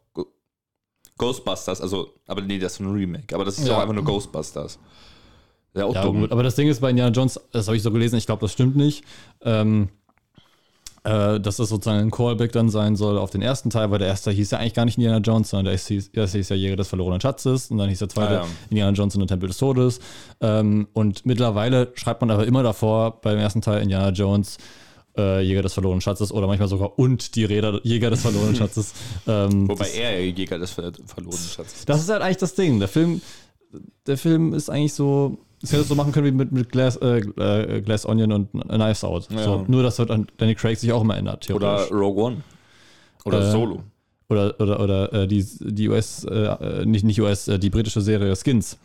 Ghostbusters, also, aber nee, das ist ein Remake. Aber das ist Ja. auch einfach nur Ghostbusters. Ja, auch Ja, dumm. gut, aber das Ding ist bei Indiana Jones, das habe ich so gelesen, ich glaube, das stimmt nicht. Ähm, äh, dass das sozusagen ein Callback dann sein soll auf den ersten Teil, weil der erste hieß ja eigentlich gar nicht Indiana Jones, sondern der hieß, der hieß ja Jäger des verlorenen Schatzes und dann hieß der zweite Ah, ja. Indiana Jones und der Tempel des Todes. Ähm, und mittlerweile schreibt man aber immer davor beim ersten Teil Indiana Jones äh, Jäger des verlorenen Schatzes oder manchmal sogar und die Räder, Jäger des verlorenen (laughs) Schatzes. Ähm, Wobei das- er Jäger des ver verlorenen Schatzes das ist halt eigentlich das Ding. Der Film, der Film ist eigentlich so, das hätte es so machen können wie mit, mit Glass, äh, äh, Glass Onion und Knives Out. Ja. So, nur, dass halt an Danny Craig sich auch immer ändert. Oder. Rogue One. Oder Äh, Solo. oder, oder, oder äh, die, die US, äh, nicht, nicht US, äh, die britische Serie Skins,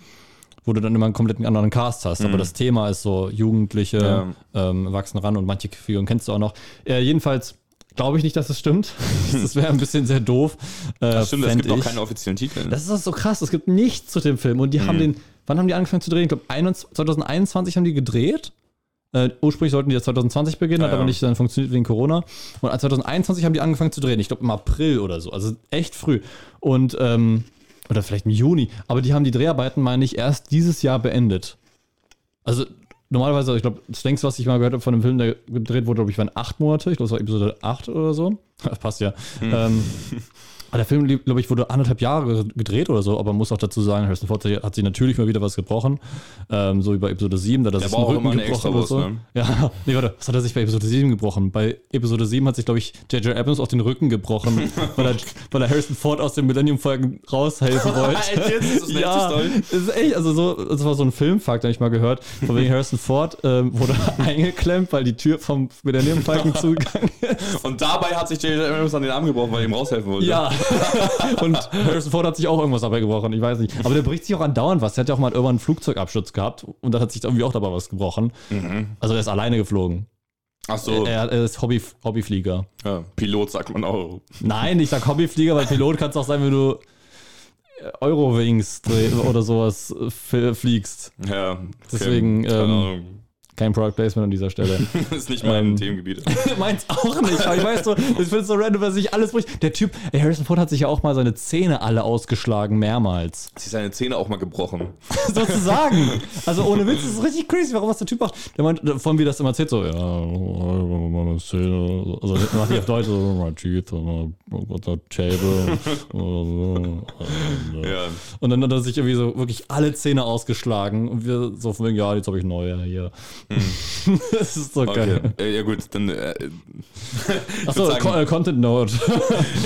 wo du dann immer einen komplett anderen Cast hast. Aber das Thema ist so Jugendliche, Mhm. Ja. ähm, wachsen ran und manche Figuren kennst du auch noch. Jedenfalls glaube ich nicht, dass es stimmt. (laughs) das wäre ein bisschen sehr doof. Äh, Das stimmt, es gibt auch ich. keine offiziellen Titel. Das ist auch so krass. Es gibt nichts zu dem Film. Und die Mhm. haben den, wann haben die angefangen zu drehen? Ich glaube, 2021 haben die gedreht. Äh, ursprünglich sollten die ja 2020 beginnen, hat Ja, ja. aber nicht dann funktioniert wegen Corona. Und 2021 haben die angefangen zu drehen. Ich glaube im April oder so. Also echt früh. Und, ähm, oder vielleicht im Juni. Aber die haben die Dreharbeiten, meine ich, erst dieses Jahr beendet. Also normalerweise, ich glaube, das längste, was ich mal gehört habe von einem Film, der gedreht wurde, glaube ich, waren acht Monate. Ich glaube, es war Episode 8 oder so. (laughs) Das passt ja. Ähm, (laughs) aber der Film, glaube ich, wurde anderthalb Jahre gedreht oder so, aber man muss auch dazu sagen, Harrison Ford hat sich natürlich mal wieder was gebrochen. Ähm, so wie bei Episode 7, da er war den auch Rücken gebrochen oder so. ne? (laughs) Ja, nee, warte, was hat er sich bei Episode 7 gebrochen? Bei Episode 7 hat sich, glaube ich, J.J. Abrams auf den Rücken gebrochen, (laughs) weil, er, weil er Harrison Ford aus den Millennium-Folgen raushelfen (laughs) wollte. Jetzt? Ist das ja, das ist echt, also so, das war so ein Filmfakt, den ich mal gehört. Von wegen Harrison Ford ähm, wurde eingeklemmt, weil die Tür vom Millennium-Falken zugegangen ist. Und dabei hat sich J.J. Abrams an den Arm gebrochen, weil er ihm raushelfen wollte. Ja. (laughs) Und Harrison Ford hat sich auch irgendwas dabei gebrochen, ich weiß nicht. Aber der bricht sich auch andauernd was. Der hat ja auch mal irgendwann einen Flugzeugabsturz gehabt und dann hat sich irgendwie auch dabei was gebrochen. Also er ist alleine geflogen. Ach so, Er, er ist Hobby, Hobbyflieger. ja, Pilot sagt man auch. Nein, ich sag Hobbyflieger, weil Pilot kann es auch sein, wenn du Eurowings oder sowas äh, fliegst. Ja, okay. Deswegen, ähm. Kein Product Placement an dieser Stelle. (laughs) ist nicht mein ähm, Themengebiet. (laughs) Meins auch nicht, aber ich weiß so, ich finde es so random, dass sich alles bricht. Der Typ, ey, Harrison Ford hat sich ja auch mal seine Zähne alle ausgeschlagen, mehrmals. Hat sich seine Zähne auch mal gebrochen. (laughs) Sozusagen. Also ohne Witz, das ist richtig crazy, warum was der Typ macht. Der meint, von wie das immer erzählt, so, ja, meine Zähne, also das macht die auf Deutsch, so, my teeth, on the table. Ja. Und dann hat er sich irgendwie so wirklich alle Zähne ausgeschlagen und wir so von wegen, ja, jetzt habe ich neue hier. Das ist so Okay. geil. Äh, ja gut, dann äh, Achso, Co- äh, Content Note.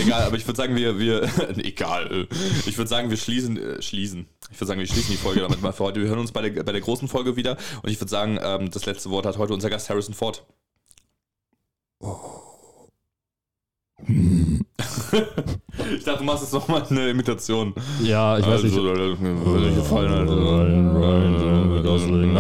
egal, aber ich würde sagen, wir, wir egal. äh, Ich würde sagen, wir schließen, äh, schließen. Ich würde sagen, wir schließen die Folge damit mal für heute. Wir hören uns bei der, bei der großen Folge wieder. Und ich würde sagen, ähm, das letzte Wort hat heute unser Gast Harrison Ford. ich dachte, du machst jetzt nochmal eine Imitation. ja, ich weiß nicht. Also, mir würde gefallen, also, Ryan Gosling. Nein,